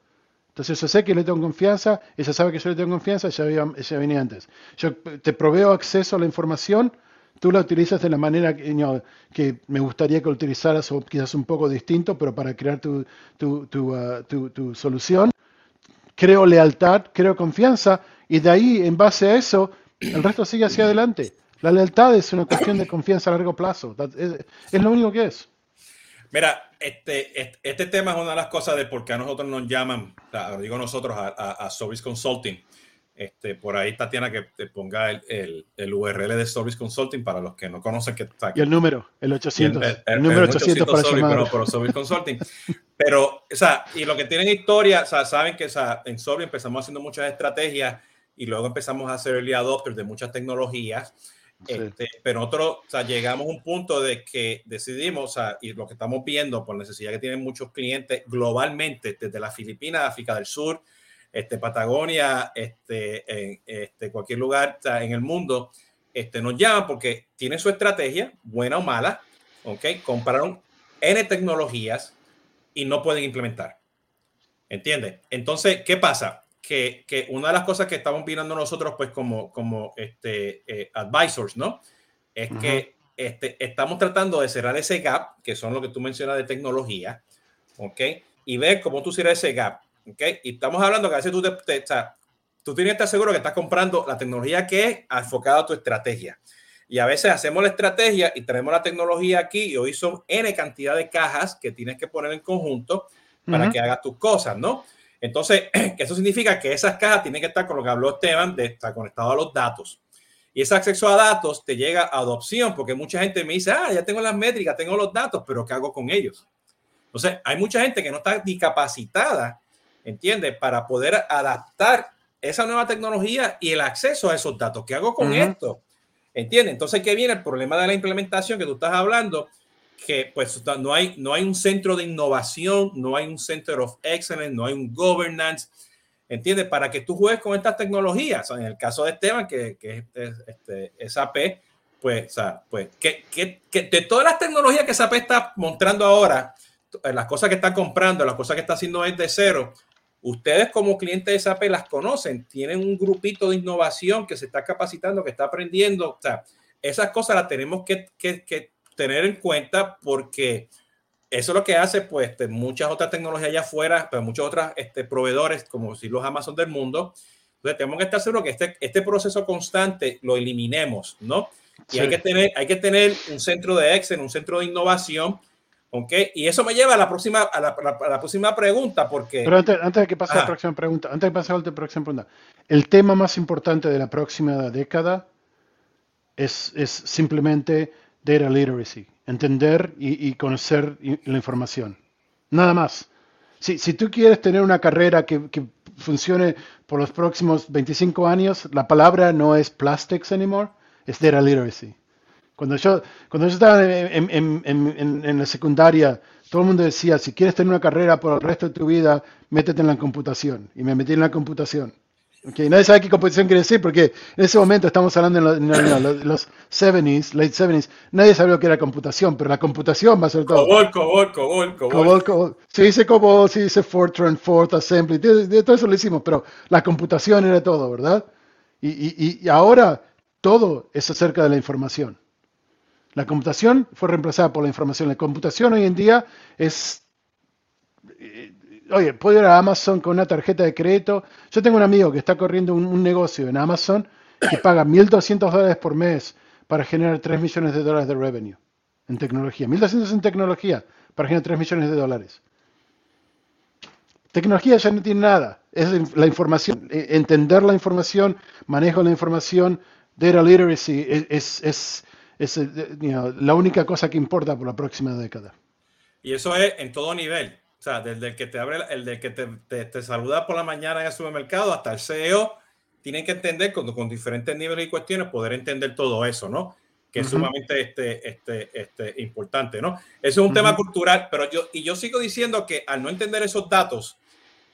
Entonces yo sé que le tengo confianza, ella sabe que yo le tengo confianza, ella, ella venía antes. Yo te proveo acceso a la información, tú la utilizas de la manera que, me gustaría que utilizaras o quizás un poco distinto, pero para crear tu, tu, tu, uh, tu, solución. Creo lealtad, creo confianza y de ahí, en base a eso, el resto sigue hacia adelante. La lealtad es una cuestión de confianza a largo plazo. es lo único que es. Mira, este, este, tema es una de las cosas de por qué a nosotros nos llaman, digo nosotros, a, Service Consulting. Este, por ahí, Tatiana, que te ponga el, el, URL de Service Consulting para los que no conocen que está aquí. Y el número, el 800. El, número 800, para Service, Service Consulting. Pero, o sea, y lo que tienen historia, o sea, saben que o sea, en Service empezamos haciendo muchas estrategias y luego empezamos a hacer early adopters de muchas tecnologías este, pero nosotros o sea, llegamos a un punto de que decidimos, o sea, y lo que estamos viendo por necesidad que tienen muchos clientes globalmente, desde las Filipinas, África del Sur, este, Patagonia, este, en este, cualquier lugar en el mundo, este, nos llaman porque tienen su estrategia, buena o mala, ¿ok? Compraron N tecnologías y no pueden implementar. ¿Entiendes? Entonces, ¿qué pasa? que, que, una de las cosas que estamos mirando nosotros, pues como, como este, eh, advisors, ¿no? Es que este, estamos tratando de cerrar ese gap, que son lo que tú mencionas de tecnología, ¿ok? Y ver cómo tú cierras ese gap, ¿ok? Y estamos hablando que a veces tú, te, o sea, tú tienes que estar seguro que estás comprando la tecnología que es enfocada a tu estrategia. Y a veces hacemos la estrategia y tenemos la tecnología aquí y hoy son N cantidad de cajas que tienes que poner en conjunto para que hagas tus cosas, ¿no? Entonces, *clears throat* eso significa que esas cajas tienen que estar con lo que habló Esteban, de estar conectado a los datos. Y ese acceso a datos te llega a adopción, porque mucha gente me dice, ah, ya tengo las métricas, tengo los datos, pero ¿qué hago con ellos? Entonces, hay mucha gente que no está ni capacitada, ¿entiendes? Para poder adaptar esa nueva tecnología y el acceso a esos datos. ¿Qué hago con esto? ¿Entiendes? Entonces, ¿qué viene? El problema de la implementación que tú estás hablando, que pues no hay, no hay un centro de innovación, no hay un center of excellence, no hay un governance, ¿entiendes? Para que tú juegues con estas tecnologías. en el caso de Esteban, que, que es este, SAP, pues, o sea, pues que, que, que, de todas las tecnologías que SAP está mostrando ahora, las cosas que está comprando, las cosas que está haciendo es de cero, ustedes como clientes de SAP las conocen, tienen un grupito de innovación que se está capacitando, que está aprendiendo, o sea, esas cosas las tenemos que, que, que tener en cuenta porque eso es lo que hace, pues, este, muchas otras tecnologías allá afuera, pero muchos otros este, proveedores, como si los Amazon del mundo. Entonces, tenemos que estar seguros que este, este proceso constante lo eliminemos, ¿no? Y hay, que tener, hay que tener un centro de Excel, un centro de innovación, ¿ok? Y eso me lleva a la próxima, a la, a la próxima pregunta, porque... Pero antes, antes de que pase a la próxima pregunta, antes de pasar a la próxima pregunta, el tema más importante de la próxima década es, es simplemente data literacy entender y, conocer la información. Nada más. Si, si, tú quieres tener una carrera que, funcione por los próximos 25 años, la palabra no es plastics anymore, es data literacy. Cuando yo, cuando yo estaba en, en, la secundaria, todo el mundo decía, si quieres tener una carrera por el resto de tu vida, métete en la computación. Y me metí en la computación. Okay, nadie sabe qué composición quiere decir porque en ese momento estamos hablando en, los 70s, late 70s, nadie sabía lo que era computación, pero la computación va a ser todo. Cobol, cobol, cobol, cobol. cobol, Se dice cobol, se dice Fortran, Fort Assembly, de, todo eso lo hicimos, pero la computación era todo, ¿verdad? Y, y, y ahora todo es acerca de la información. La computación fue reemplazada por la información. La computación hoy en día es oye, puedo ir a Amazon con una tarjeta de crédito. Yo tengo un amigo que está corriendo un, negocio en Amazon que paga 1.200 dólares por mes para generar 3 millones de dólares de revenue en tecnología. 1.200 en tecnología para generar 3 millones de dólares. Tecnología ya no tiene nada. Es la información, e, entender la información, manejo la información, data literacy es, es, es, eh, la única cosa que importa por la próxima década. Y eso es en todo nivel. O sea, desde el que te abre, el de que te, te, saluda por la mañana en el supermercado hasta el CEO, tienen que entender con, con diferentes niveles y cuestiones, poder entender todo eso, ¿no? Que es sumamente este, este, este, importante, ¿no? Eso es un tema cultural, pero yo, y yo sigo diciendo que al no entender esos datos,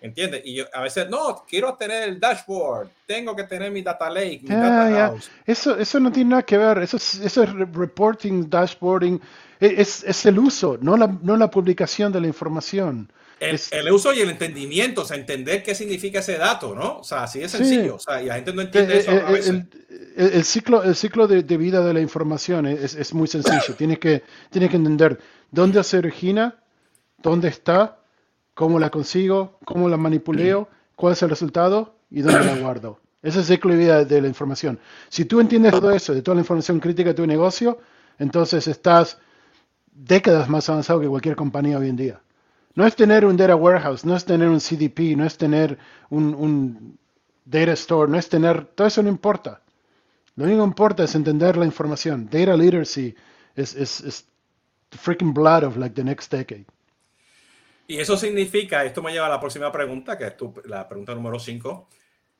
¿entiendes? Y yo a veces, no, quiero tener el dashboard, tengo que tener mi data lake, mi data house. Eso, eso no tiene nada que ver, eso es, eso es reporting, dashboarding, es, es el uso, no la, no la publicación de la información. El, el, uso y el entendimiento, o sea, entender qué significa ese dato, ¿no? O sea, así de sencillo. O sea, y la gente no entiende eh, eso eh, a veces. El, el, ciclo, el ciclo de, de, vida de la información es, es muy sencillo. tienes, que, tienes que entender dónde se origina, dónde está, cómo la consigo, cómo la manipuleo, cuál es el resultado y dónde la guardo. Ese es el ciclo de la información. Si tú entiendes todo eso, de toda la información crítica de tu negocio, entonces estás décadas más avanzado que cualquier compañía hoy en día. No es tener un data warehouse, no es tener un CDP, no es tener un, data store, no es tener, todo eso no importa. Lo único que importa es entender la información. Data literacy es is, the freaking blood of like the next decade. Y eso significa, esto me lleva a la próxima pregunta, que es la pregunta número 5.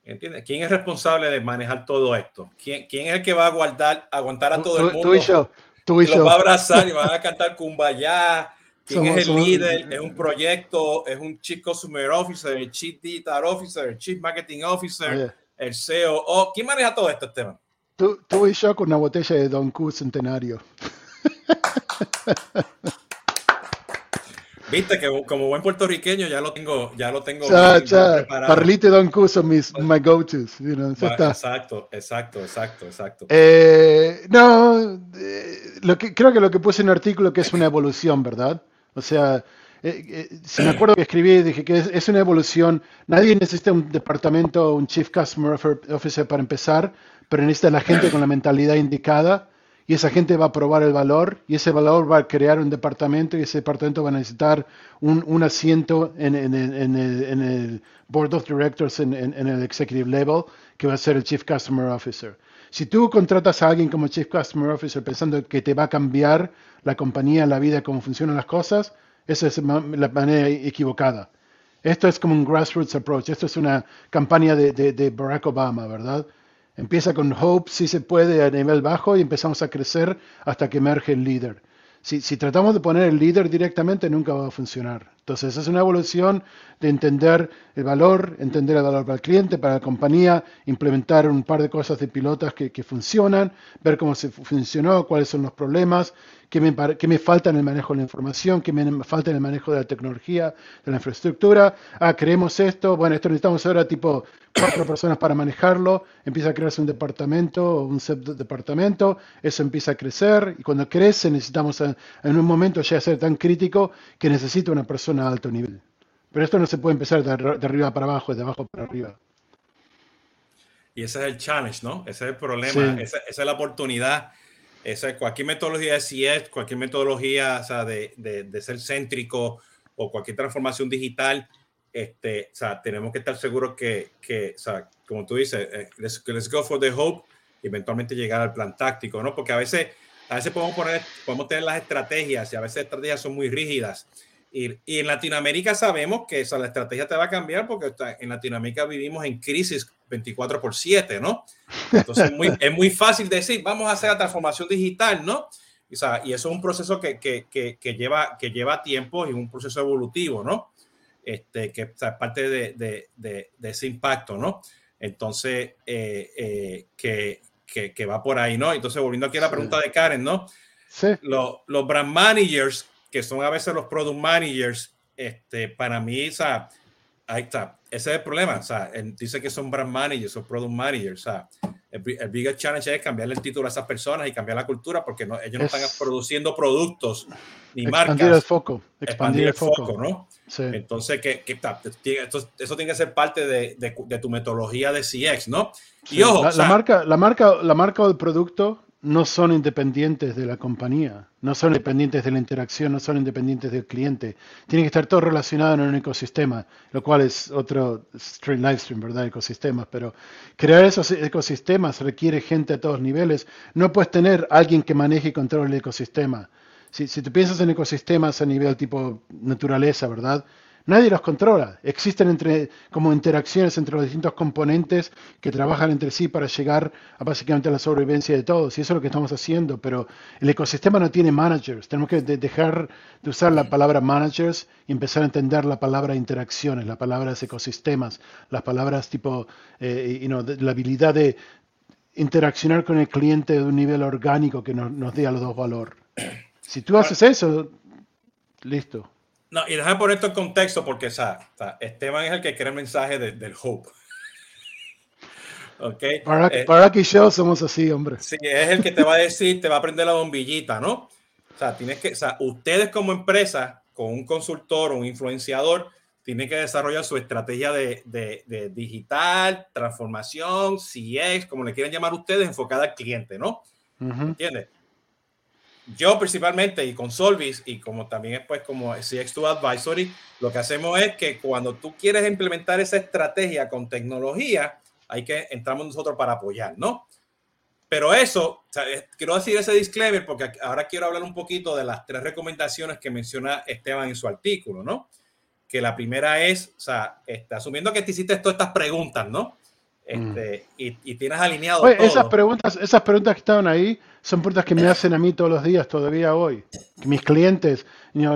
¿Entiendes? ¿Quién es responsable de manejar todo esto? ¿Quién, quién es el que va a guardar, aguantar a todo el mundo? Tú y yo. Tú y los va a abrazar y *laughs* van a cantar Kumbaya. ¿Quién es el líder? ¿Es un proyecto? ¿Es un Chief Consumer Officer? ¿El Chief Digital Officer? ¿El Chief Marketing Officer? ¿El CEO? Oh, ¿Quién maneja todo esto, Esteban? Tú, tú y yo con una botella de Don Q centenario. *laughs* Viste que como buen puertorriqueño ya lo tengo, ya lo tengo ya, ya. Don Q son mis my go-tos. exacto, exacto, exacto, exacto. Eh, no, eh, lo que, creo que lo que puse en el artículo que es una evolución, ¿verdad? O sea, eh, si me acuerdo que escribí, dije que es, una evolución. Nadie necesita un departamento, un Chief Customer Officer para empezar, pero necesita la gente con la mentalidad indicada y esa gente va a probar el valor y ese valor va a crear un departamento y ese departamento va a necesitar un, un asiento en, en, el, Board of Directors, en, el Executive Level, que va a ser el Chief Customer Officer. Si tú contratas a alguien como Chief Customer Officer pensando que te va a cambiar la compañía, la vida, cómo funcionan las cosas, esa es la manera equivocada. Esto es como un grassroots approach. Esto es una campaña de, de Barack Obama, ¿verdad? Empieza con hope, si se puede, a nivel bajo y empezamos a crecer hasta que emerge el líder. Si, tratamos de poner el líder directamente, nunca va a funcionar. Entonces, es una evolución de entender el valor, entender el valor para el cliente, para la compañía, implementar un par de cosas de pilotas que, funcionan, ver cómo se funcionó, cuáles son los problemas, qué me, qué me falta en el manejo de la información, qué me falta en el manejo de la tecnología, de la infraestructura. Ah, creemos esto, bueno, esto necesitamos ahora tipo cuatro personas para manejarlo, empieza a crearse un departamento o un subdepartamento, eso empieza a crecer y cuando crece necesitamos en un momento ya ser tan crítico que necesita una persona a alto nivel. Pero esto no se puede empezar de, arriba para abajo, de abajo para arriba. Y ese es el challenge, ¿no? Ese es el problema, esa, es la oportunidad. Esa, cualquier metodología de CS, cualquier metodología o sea, de, de, de, ser céntrico o cualquier transformación digital, este, o sea, tenemos que estar seguros que, que o sea, como tú dices, eh, let's, let's, go for the hope y eventualmente llegar al plan táctico, ¿no? Porque a veces, a veces podemos, poner, podemos tener las estrategias y a veces estrategias son muy rígidas. Y, y en Latinoamérica sabemos que esa, la estrategia te va a cambiar porque está, en Latinoamérica vivimos en crisis 24 por 7, ¿no? Entonces muy, *laughs* es muy fácil decir, vamos a hacer la transformación digital, ¿no? O sea, y eso es un proceso que, que, que, que, lleva, que lleva tiempo y un proceso evolutivo, ¿no? este, que es parte de, de, de, de, ese impacto, ¿no? Entonces, eh, eh, que, que, que, va por ahí, ¿no? Entonces, volviendo aquí a la pregunta de Karen, ¿no? Sí. Los, los brand managers, que son a veces los product managers, este, para mí, o sea, ahí está, ese es el problema, o sea, él dice que son brand managers o product managers, o sea, el, el bigger challenge es cambiarle el título a esas personas y cambiar la cultura porque no, ellos no están produciendo productos ni marcas. Expandir el foco. Expandir, el foco, foco ¿no? Sí. Entonces, que, que esto, eso tiene que ser parte de, de, de, tu metodología de CX, ¿no? Y sí. ojo, la, o sea, la, marca, la, marca, la marca o el producto no son independientes de la compañía, no son independientes de la interacción, no son independientes del cliente. Tiene que estar todo relacionado en un ecosistema, lo cual es otro stream, live stream, ¿verdad? Ecosistemas. Pero crear esos ecosistemas requiere gente a todos niveles. No puedes tener alguien que maneje y controle el ecosistema. Si, si tú piensas en ecosistemas a nivel tipo naturaleza, ¿verdad? Nadie los controla. Existen entre, como interacciones entre los distintos componentes que trabajan entre sí para llegar a básicamente la sobrevivencia de todos. Y eso es lo que estamos haciendo. Pero el ecosistema no tiene managers. Tenemos que de dejar de usar la palabra managers y empezar a entender la palabra interacciones, las palabras ecosistemas, las palabras tipo, eh, you know, la habilidad de interaccionar con el cliente de un nivel orgánico que nos, nos dé a los dos valor. Si tú haces eso, listo. No, y déjame poner esto en contexto porque o sea, Esteban es el que crea el mensaje de, del hope. *laughs* ¿Ok? Para, eh, para que yo somos así, hombre. Sí, es el que te va a decir, te va a prender la bombillita, ¿no? O sea, tienes que, o sea, ustedes como empresa, con un consultor o un influenciador, tienen que desarrollar su estrategia de, de, de digital, transformación, CX, como le quieran llamar ustedes, enfocada al cliente, ¿no? Uh -huh. ¿Entiendes? Yo principalmente y con Solvis y como también es pues como CX2 Advisory, lo que hacemos es que cuando tú quieres implementar esa estrategia con tecnología, hay que entramos nosotros para apoyar, ¿no? Pero eso, sea, quiero decir ese disclaimer porque ahora quiero hablar un poquito de las tres recomendaciones que menciona Esteban en su artículo, ¿no? Que la primera es, o sea, está, asumiendo que te hiciste todas estas preguntas, ¿no? Este, mm. y, y, tienes alineado Oye, todo. Esas preguntas, esas preguntas que estaban ahí son preguntas que me *coughs* hacen a mí todos los días, todavía hoy. Mis clientes, you know,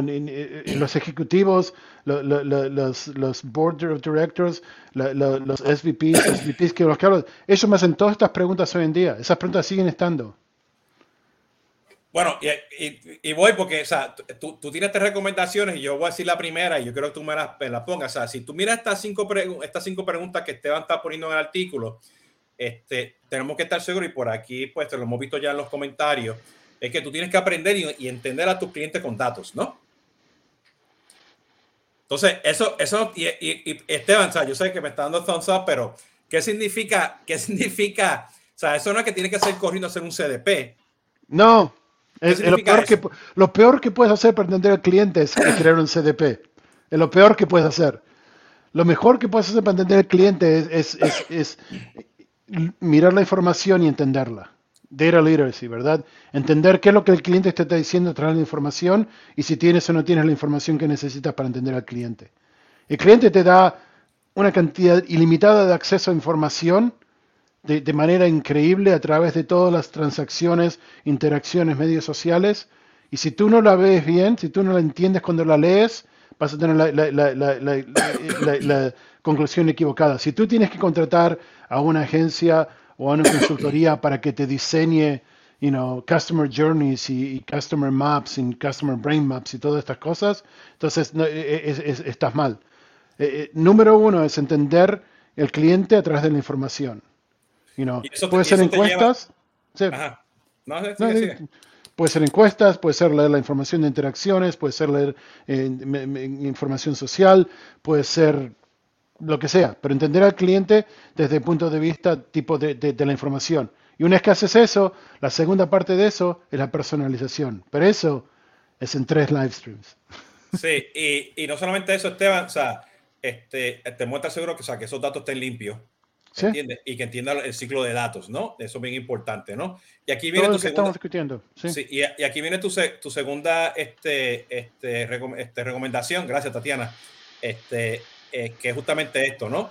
los ejecutivos, los, los, los board of directors, los SVPs, SVPs que los que hablo, ellos me hacen todas estas preguntas hoy en día. Esas preguntas siguen estando. Bueno, y, y, voy porque, o sea, tú, tú, tienes tres recomendaciones y yo voy a decir la primera y yo creo que tú me las, me pongas. O sea, si tú miras estas cinco, estas cinco preguntas que Esteban está poniendo en el artículo, este, tenemos que estar seguros y por aquí, pues, te lo hemos visto ya en los comentarios, es que tú tienes que aprender y, entender a tus clientes con datos, ¿no? Entonces, eso, eso, y, Esteban, o sea, yo sé que me está dando thumbs up, pero ¿qué significa? ¿Qué significa? O sea, eso no es que tiene que hacer corriendo a hacer un CDP. No, es, es lo, peor que, lo, peor que, puedes hacer para entender al cliente es crear un CDP. Es lo peor que puedes hacer. Lo mejor que puedes hacer para entender al cliente es, es, es mirar la información y entenderla. Data literacy, ¿verdad? Entender qué es lo que el cliente te está diciendo, traer la información y si tienes o no tienes la información que necesitas para entender al cliente. El cliente te da una cantidad ilimitada de acceso a información de, de, manera increíble a través de todas las transacciones, interacciones, medios sociales. Y si tú no la ves bien, si tú no la entiendes cuando la lees, vas a tener la, conclusión equivocada. Si tú tienes que contratar a una agencia o a una consultoría *coughs* para que te diseñe you know, customer journeys y, customer maps y customer brain maps y todas estas cosas, entonces no, e, e, estás mal. Eh, eh, número uno es entender el cliente a través de la información. You know, puede ser encuestas. puede ser encuestas, puede ser leer la información de interacciones, puede ser leer eh, información social, puede ser lo que sea, pero entender al cliente desde el punto de vista tipo de, de, la información. Y una vez que haces eso, la segunda parte de eso es la personalización. Pero eso es en tres live streams. *laughs* Sí, y, y no solamente eso, Esteban, o sea, este, te muestra seguro que, o sea, que esos datos estén limpios. ¿Sí? Y que entienda el ciclo de datos, ¿no? Eso es bien importante, ¿no? Y aquí viene tu segunda, estamos discutiendo. Sí. sí y, y, aquí viene tu, tu segunda este, este, este, recomendación, gracias Tatiana, este, eh, que es justamente esto, ¿no?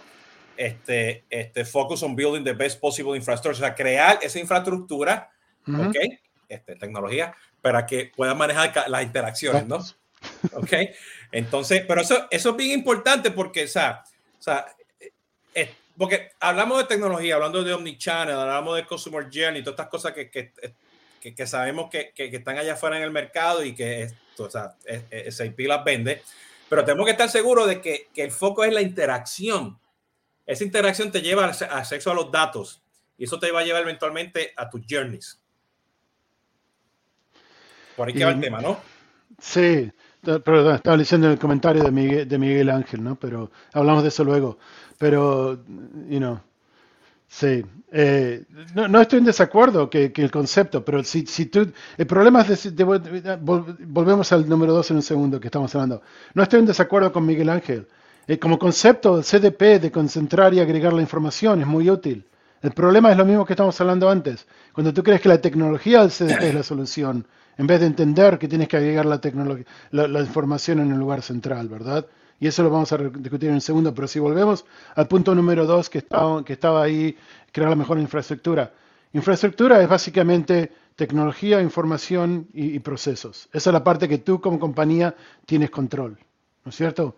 Este, este, focus on building the best possible infrastructure, o sea, crear esa infraestructura, ¿ok? Este, tecnología, para que puedan manejar las interacciones, ¿no? *laughs* ¿Ok? Entonces, pero eso, eso es bien importante porque, o sea, o sea eh, porque hablamos de tecnología, hablando de omnichannel, hablamos de consumer journey, todas estas cosas que, que, que, sabemos que, están allá afuera en el mercado y que esto, o sea, SAP las vende, pero tenemos que estar seguros de que, el foco es la interacción. Esa interacción te lleva a acceso a los datos y eso te va a llevar eventualmente a tus journeys. Por ahí que va el tema, ¿no? Sí, pero estaba en el comentario de Miguel, de Miguel Ángel, ¿no? Pero hablamos de eso luego. Pero, you know, sí. Eh, no, no, estoy en desacuerdo que, que, el concepto, pero si, si tú. El problema es. De, volvemos al número dos en un segundo que estamos hablando. No estoy en desacuerdo con Miguel Ángel. Eh, como concepto, el CDP de concentrar y agregar la información es muy útil. El problema es lo mismo que estamos hablando antes. Cuando tú crees que la tecnología del CDP es la solución, en vez de entender que tienes que agregar la, tecnología, la, información en el lugar central, ¿verdad? Y eso lo vamos a discutir en un segundo, pero si volvemos al punto número dos que estaba, ahí, crear la mejor infraestructura. Infraestructura es básicamente tecnología, información y, procesos. Esa es la parte que tú como compañía tienes control, ¿no es cierto?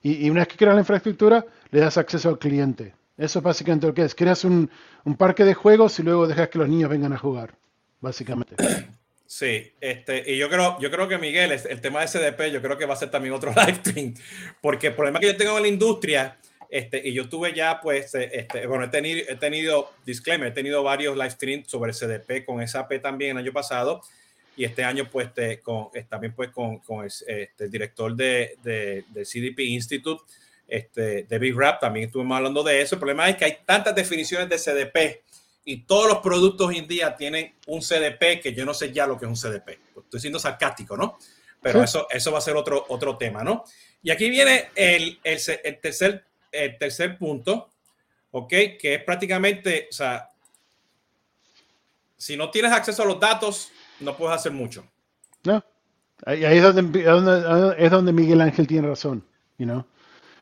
Y, y, una vez que creas la infraestructura, le das acceso al cliente. Eso es básicamente lo que es. Creas un, un parque de juegos y luego dejas que los niños vengan a jugar, básicamente. *coughs* Sí, este, y yo creo, yo creo que Miguel, el tema de SDP, yo creo que va a ser también otro *laughs* live stream, porque el problema que yo tengo en la industria, este, y yo tuve ya, pues, eh, este, bueno, he tenido, he tenido, disclaimer, he tenido varios live streams sobre CDP con SAP también el año pasado, y este año, pues, con, también, pues, con, con el, este, director de, de, de, CDP Institute, este, David Rapp, también estuvimos hablando de eso. El problema es que hay tantas definiciones de CDP y todos los productos hoy en día tienen un CDP que yo no sé ya lo que es un CDP. Estoy siendo sarcástico, ¿no? Pero eso, eso va a ser otro, otro tema, ¿no? Y aquí viene el, el, el, tercer, el tercer punto, ¿ok? Que es prácticamente, o sea, si no tienes acceso a los datos, no puedes hacer mucho. No. Ahí es donde, es donde Miguel Ángel tiene razón, you know?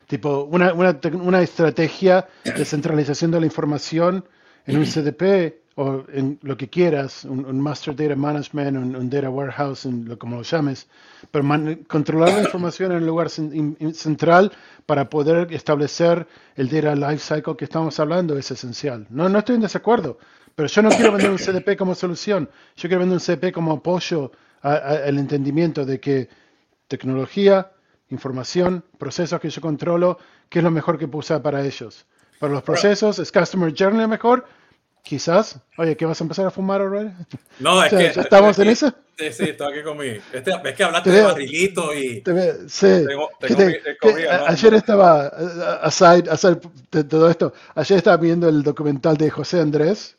Tipo, una, una, una estrategia de centralización de la información en un CDP o en lo que quieras, un, Master Data Management, un, Data Warehouse, lo, como lo llames, pero controlar la información en el lugar central para poder establecer el Data Lifecycle que estamos hablando es esencial. No, no estoy en desacuerdo, pero yo no quiero vender un CDP como solución, yo quiero vender un CDP como apoyo al entendimiento de que tecnología, información, procesos que yo controlo, ¿qué es lo mejor que puedo usar para ellos? Para los procesos, ¿es Customer Journey mejor? Quizás. Oye, ¿qué vas a empezar a fumar ahora? No, es *laughs* que. ¿Estamos en eso? Sí, sí, estoy aquí conmigo. Este, es que hablaste de barrilito y. sí. ayer estaba, aside, aside de todo esto, ayer estaba viendo el documental de José Andrés.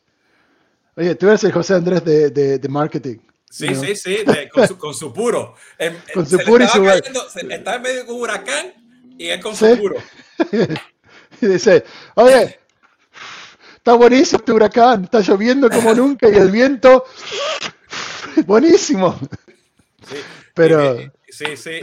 Oye, tú eres el José Andrés de, de, de marketing. Sí, sí, sí, con, su, con, su, puro. *laughs* con su puro y su. Cayendo, está en medio de un huracán y él con su puro. *laughs* *laughs* y dice, oye, está buenísimo este huracán, está lloviendo como nunca y el viento, buenísimo. Sí. Pero... Sí, sí.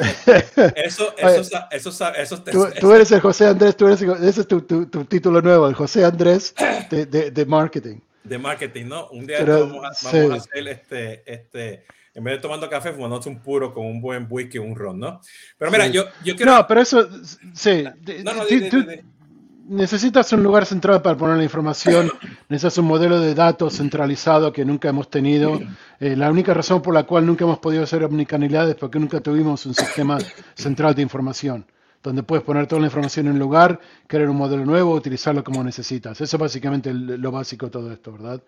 Eso, *laughs* eso, eso, eso, tú, eres el José Andrés, tú eres, ese es tu, tu, título nuevo, el José Andrés de, de, de marketing. De marketing, ¿no? Un día vamos, a, vamos a, hacer este, este, en vez de tomando café, fumándote un puro con un buen whisky, un ron, ¿no? Pero mira, yo, yo quiero... No, pero eso, sí. No, no, necesitas un lugar central para poner la información, *coughs* necesitas un modelo de datos centralizado que nunca hemos tenido. Eh, la única razón por la cual nunca hemos podido hacer omnicanalidad es porque nunca tuvimos un sistema central de información, donde puedes poner toda la información en un lugar, crear un modelo nuevo, utilizarlo como necesitas. Eso es básicamente lo básico de todo esto, ¿verdad?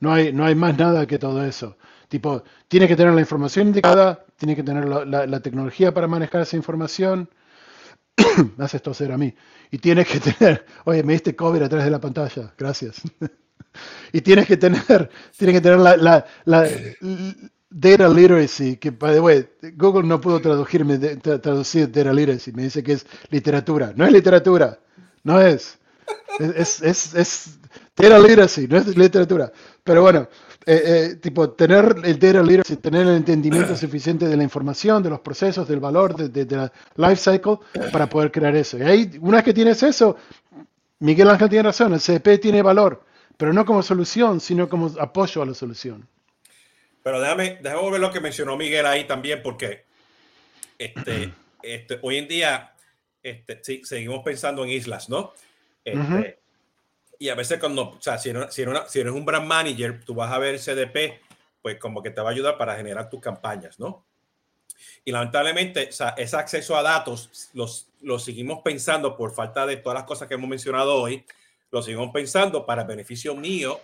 No hay, no hay más nada que todo eso. Tipo, tiene que tener la información indicada, tiene que tener la, la tecnología para manejar esa información. *coughs* haces toser a mí. Y tienes que *laughs* tener, oye, me diste COVID atrás de la pantalla, gracias. *laughs* y tienes que tener, tienes que tener la, la, la data literacy, que by the way, Google no pudo traducirme, traducir data literacy, me dice que es literatura. No es literatura, no es. Es, es, es, data literacy, no es literatura. Pero bueno, eh, eh, tipo, tener el data literacy, tener el entendimiento *clears throat* suficiente de la información, de los procesos, del valor, de, la life cycle, para poder crear eso. Y ahí, una vez que tienes eso, Miguel Ángel tiene razón, el CDP tiene valor, pero no como solución, sino como apoyo a la solución. Pero déjame, déjame ver lo que mencionó Miguel ahí también, porque este, este, hoy en día este, sí, seguimos pensando en islas, ¿no? Este, y a veces cuando, o sea, si eres, si, eres un brand manager, tú vas a ver CDP, pues como que te va a ayudar para generar tus campañas, ¿no? Y lamentablemente, o sea, ese acceso a datos los, los seguimos pensando por falta de todas las cosas que hemos mencionado hoy, lo seguimos pensando para beneficio mío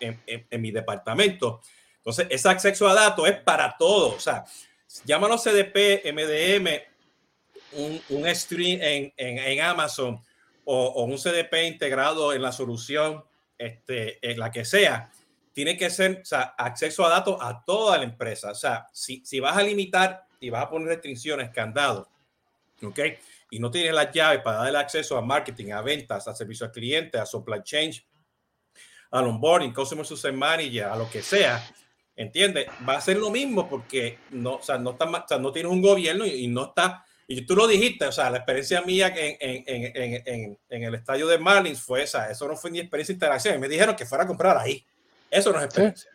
en, en, mi departamento. Entonces, ese acceso a datos es para todo. O sea, llámalo CDP, MDM, un, un stream en, en, en Amazon, o, un CDP integrado en la solución, este, en la que sea, tiene que ser o sea, acceso a datos a toda la empresa. O sea, si, si vas a limitar y vas a poner restricciones, candados, ¿ok? Y no tienes las llaves para darle acceso a marketing, a ventas, a servicio al cliente, a supply chain, al onboarding, customer success manager, a lo que sea, ¿entiendes? Va a ser lo mismo porque no, o sea, no, está, o sea, no tienes un gobierno y, y no está y tú lo dijiste, o sea, la experiencia mía en, en, en, en el estadio de Marlins fue esa. Eso no fue ni experiencia de interacción. Me dijeron que fuera a comprar ahí. Eso no es experiencia.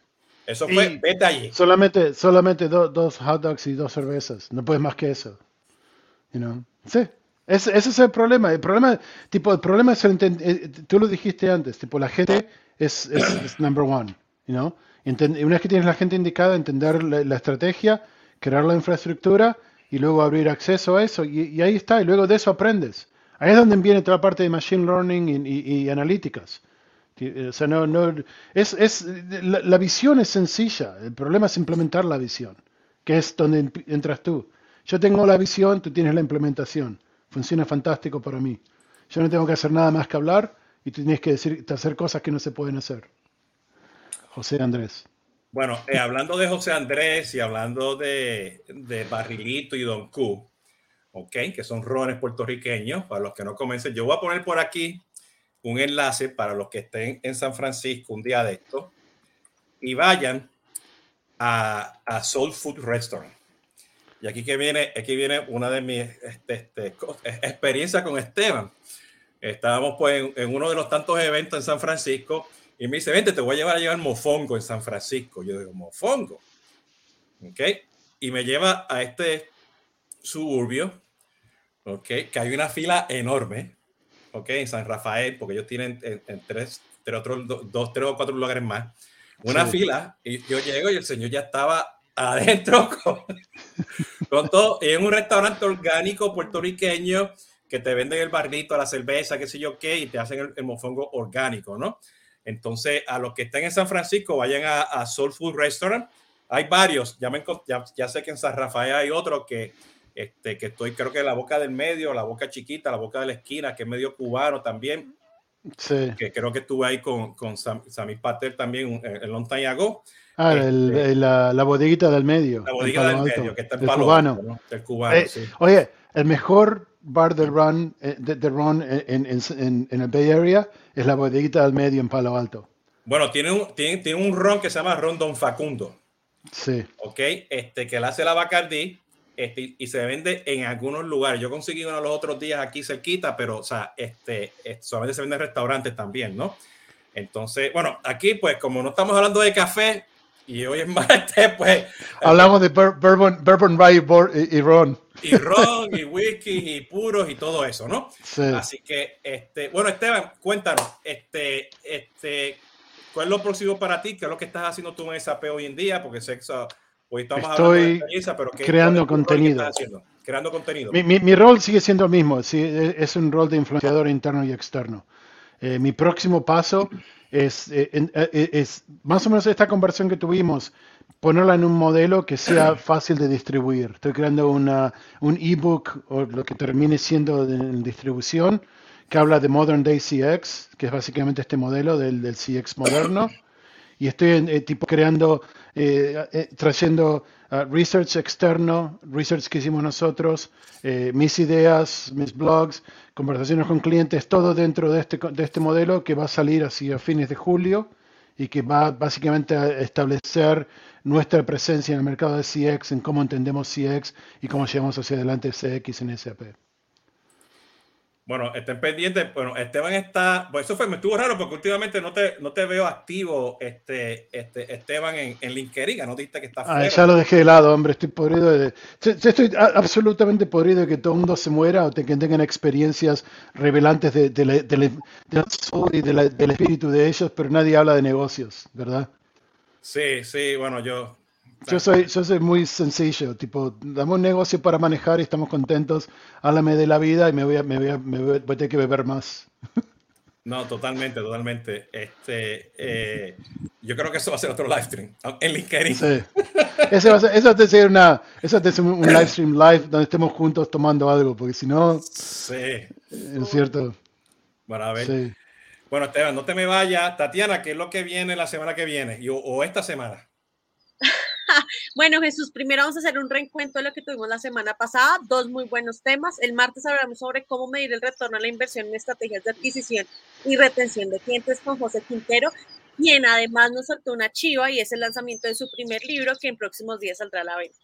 Eso fue, vete allí. Solamente, solamente dos hot dogs y dos cervezas. No puedes más que eso. You know? Sí. Ese, ese, es el problema. El problema, tipo, el problema es el, eh, tú lo dijiste antes, tipo, la gente es, es, *coughs* number one, you know? una vez que tienes la gente indicada, entender la, la estrategia, crear la infraestructura y luego abrir acceso a eso y, ahí está, y luego de eso aprendes. Ahí es donde viene toda la parte de Machine Learning y, analíticas. O sea, no, no, es, es, la, visión es sencilla, el problema es implementar la visión, que es donde entras tú. Yo tengo la visión, tú tienes la implementación. Funciona fantástico para mí. Yo no tengo que hacer nada más que hablar y tú tienes que decir, hacer cosas que no se pueden hacer. José Andrés. Bueno, eh, hablando de José Andrés y hablando de, Barrilito y Don Q, ok, que son rones puertorriqueños, para los que no comiencen, yo voy a poner por aquí un enlace para los que estén en San Francisco un día de esto y vayan a, Soul Food Restaurant. Y aquí que viene, aquí viene una de mis este, este, experiencias con Esteban. Estábamos pues en uno de los tantos eventos en San Francisco y me dice, vente, te voy a llevar a llevar mofongo en San Francisco. Yo digo, mofongo. ¿Ok? Y me lleva a este suburbio, ¿ok? Que hay una fila enorme, ¿ok? En San Rafael, porque ellos tienen en, tres, tres, otros, dos, tres o cuatro lugares más. Una fila, y yo llego y el señor ya estaba adentro *laughs* con, todo. Y en un restaurante orgánico puertorriqueño que te venden el barrito, la cerveza, qué sé yo qué, y te hacen el mofongo orgánico, ¿no? Entonces, a los que estén en San Francisco, vayan a, Soul Food Restaurant. Hay varios, ya, me, ya, sé que en San Rafael hay otro que, este, que estoy, creo que la boca del medio, la boca chiquita, la boca de la esquina, que es medio cubano también. Sí. Que creo que estuve ahí con, con Sammy Pater también el long time ago. Ah, este, la, la, bodeguita del medio. La bodeguita del medio, que está en Palo cubano. El cubano, eh, sí. Oye, el mejor bar de run, eh, de, run en, en, en, el Bay Area es la bodeguita del medio en Palo Alto. Bueno, tiene un, tiene, tiene un ron que se llama Ron Don Facundo. Sí. Ok, este, que le hace la Bacardi este, y se vende en algunos lugares. Yo conseguí uno los otros días aquí cerquita, pero o sea, este, solamente se vende en restaurantes también, ¿no? Entonces, bueno, aquí pues como no estamos hablando de café y hoy es *laughs* martes, pues... Hablamos de bourbon, bourbon rye y, ron. Y ron y whisky y puros y todo eso, ¿no? Sí. Así que, este, bueno, Esteban, cuéntanos, este, este, ¿cuál es lo próximo para ti? ¿Qué es lo que estás haciendo tú en SAP hoy en día? Porque sexo Estoy creando contenido. Creando contenido. Mi, rol sigue siendo el mismo, sí, e, es un rol de influenciador interno y externo. Eh, mi próximo paso es, eh, eh, es, más o menos esta conversión que tuvimos, ponerla en un modelo que sea *clears throat* fácil de distribuir. Estoy creando una, un ebook o lo que termine siendo en distribución que habla de Modern Day CX, que es básicamente este modelo del, del CX moderno y estoy eh, tipo creando, eh, eh, trayendo ah, research externo, research que hicimos nosotros, mis ideas, mis blogs, conversaciones con clientes, todo dentro de este, de este modelo que va a salir hacia fines de julio y que va básicamente a establecer nuestra presencia en el mercado de CX, en cómo entendemos CX y cómo llevamos hacia adelante CX en SAP. Bueno, estén pendientes. Bueno, Esteban está. Pues eso fue, me estuvo raro porque últimamente no te, no te veo activo, este, este, Esteban, en, en LinkedIn. ¿No diste que está ah, ya lo dejé de lado, hombre. Estoy podrido de. Estoy absolutamente podrido de que todo el mundo se muera o que tengan experiencias revelantes de, de, de, y del espíritu de ellos, pero nadie habla de negocios, ¿verdad? Sí, sí, bueno, yo, yo soy, yo soy muy sencillo, tipo, dame un negocio para manejar y estamos contentos, háblame de la vida y me voy a, me voy a, me voy a tener que beber más. *laughs* No, totalmente, totalmente. Este, eh, yo creo que eso va a ser otro live stream en LinkedIn. Sí. Eso va a ser, eso va a ser una, eso va a ser un live stream live donde estemos juntos tomando algo, porque si no, sí. es cierto. Bueno, a ver. Sí. Bueno, Esteban, no te me vayas. Tatiana, ¿qué es lo que viene la semana que viene? o esta semana? *laughs* bueno, Jesús, primero vamos a hacer un reencuentro de lo que tuvimos la semana pasada, dos muy buenos temas. El martes hablamos sobre cómo medir el retorno a la inversión en estrategias de adquisición y retención de clientes con José Quintero, quien además nos soltó una chiva y es el lanzamiento de su primer libro que en próximos días saldrá a la venta.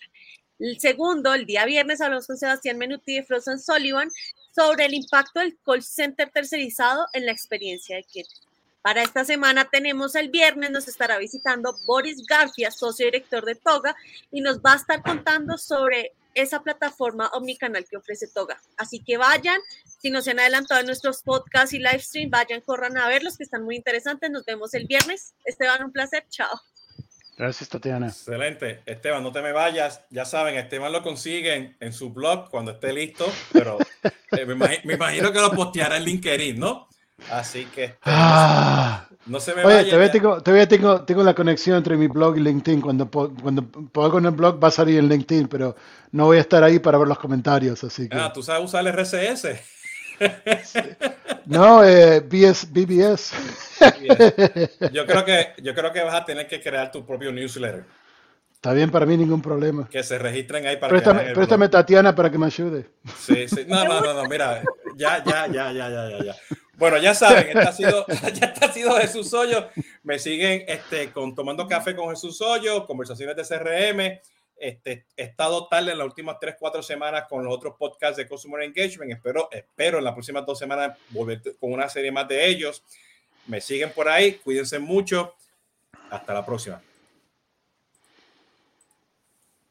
El segundo, el día viernes, hablamos con Sebastián Menuti de Frozen Sullivan sobre el impacto del call center tercerizado en la experiencia de cliente. Para esta semana tenemos el viernes, nos estará visitando Boris García, socio director de Toga, y nos va a estar contando sobre esa plataforma omnicanal que ofrece Toga. Así que vayan, si no se han adelantado en nuestros podcasts y live stream, vayan, corran a verlos, que están muy interesantes. Nos vemos el viernes. Esteban, un placer. Chao. Gracias, Tatiana. Excelente. Esteban, no te me vayas. Ya saben, Esteban lo consiguen en su blog cuando esté listo, pero eh, me, imagino, me, imagino, que lo posteará en LinkedIn, ¿no? Así que este, ah. no se me Oye, Todavía, tengo, todavía tengo, tengo, la conexión entre mi blog y LinkedIn. Cuando, cuando pongo en el blog va a salir en LinkedIn, pero no voy a estar ahí para ver los comentarios. Así que... Ah, ¿tú sabes usar el RCS? No, eh, BBS. Yo creo, que, yo creo que vas a tener que crear tu propio newsletter. Está bien, para mí ningún problema. Que se registren ahí para préstame, préstame Tatiana para que me ayude. Sí, sí. No, no, no, no, mira, ya, ya, ya, ya, ya, ya. Bueno, ya saben, este ha sido, *laughs* ya está ha sido Jesús Hoyo. Me siguen este, con Tomando Café con Jesús Hoyo, conversaciones de CRM. Este, he estado tarde en las últimas 3, 4 semanas con los otros podcasts de Consumer Engagement. Espero, espero en las próximas dos semanas volver con una serie más de ellos. Me siguen por ahí, cuídense mucho. Hasta la próxima.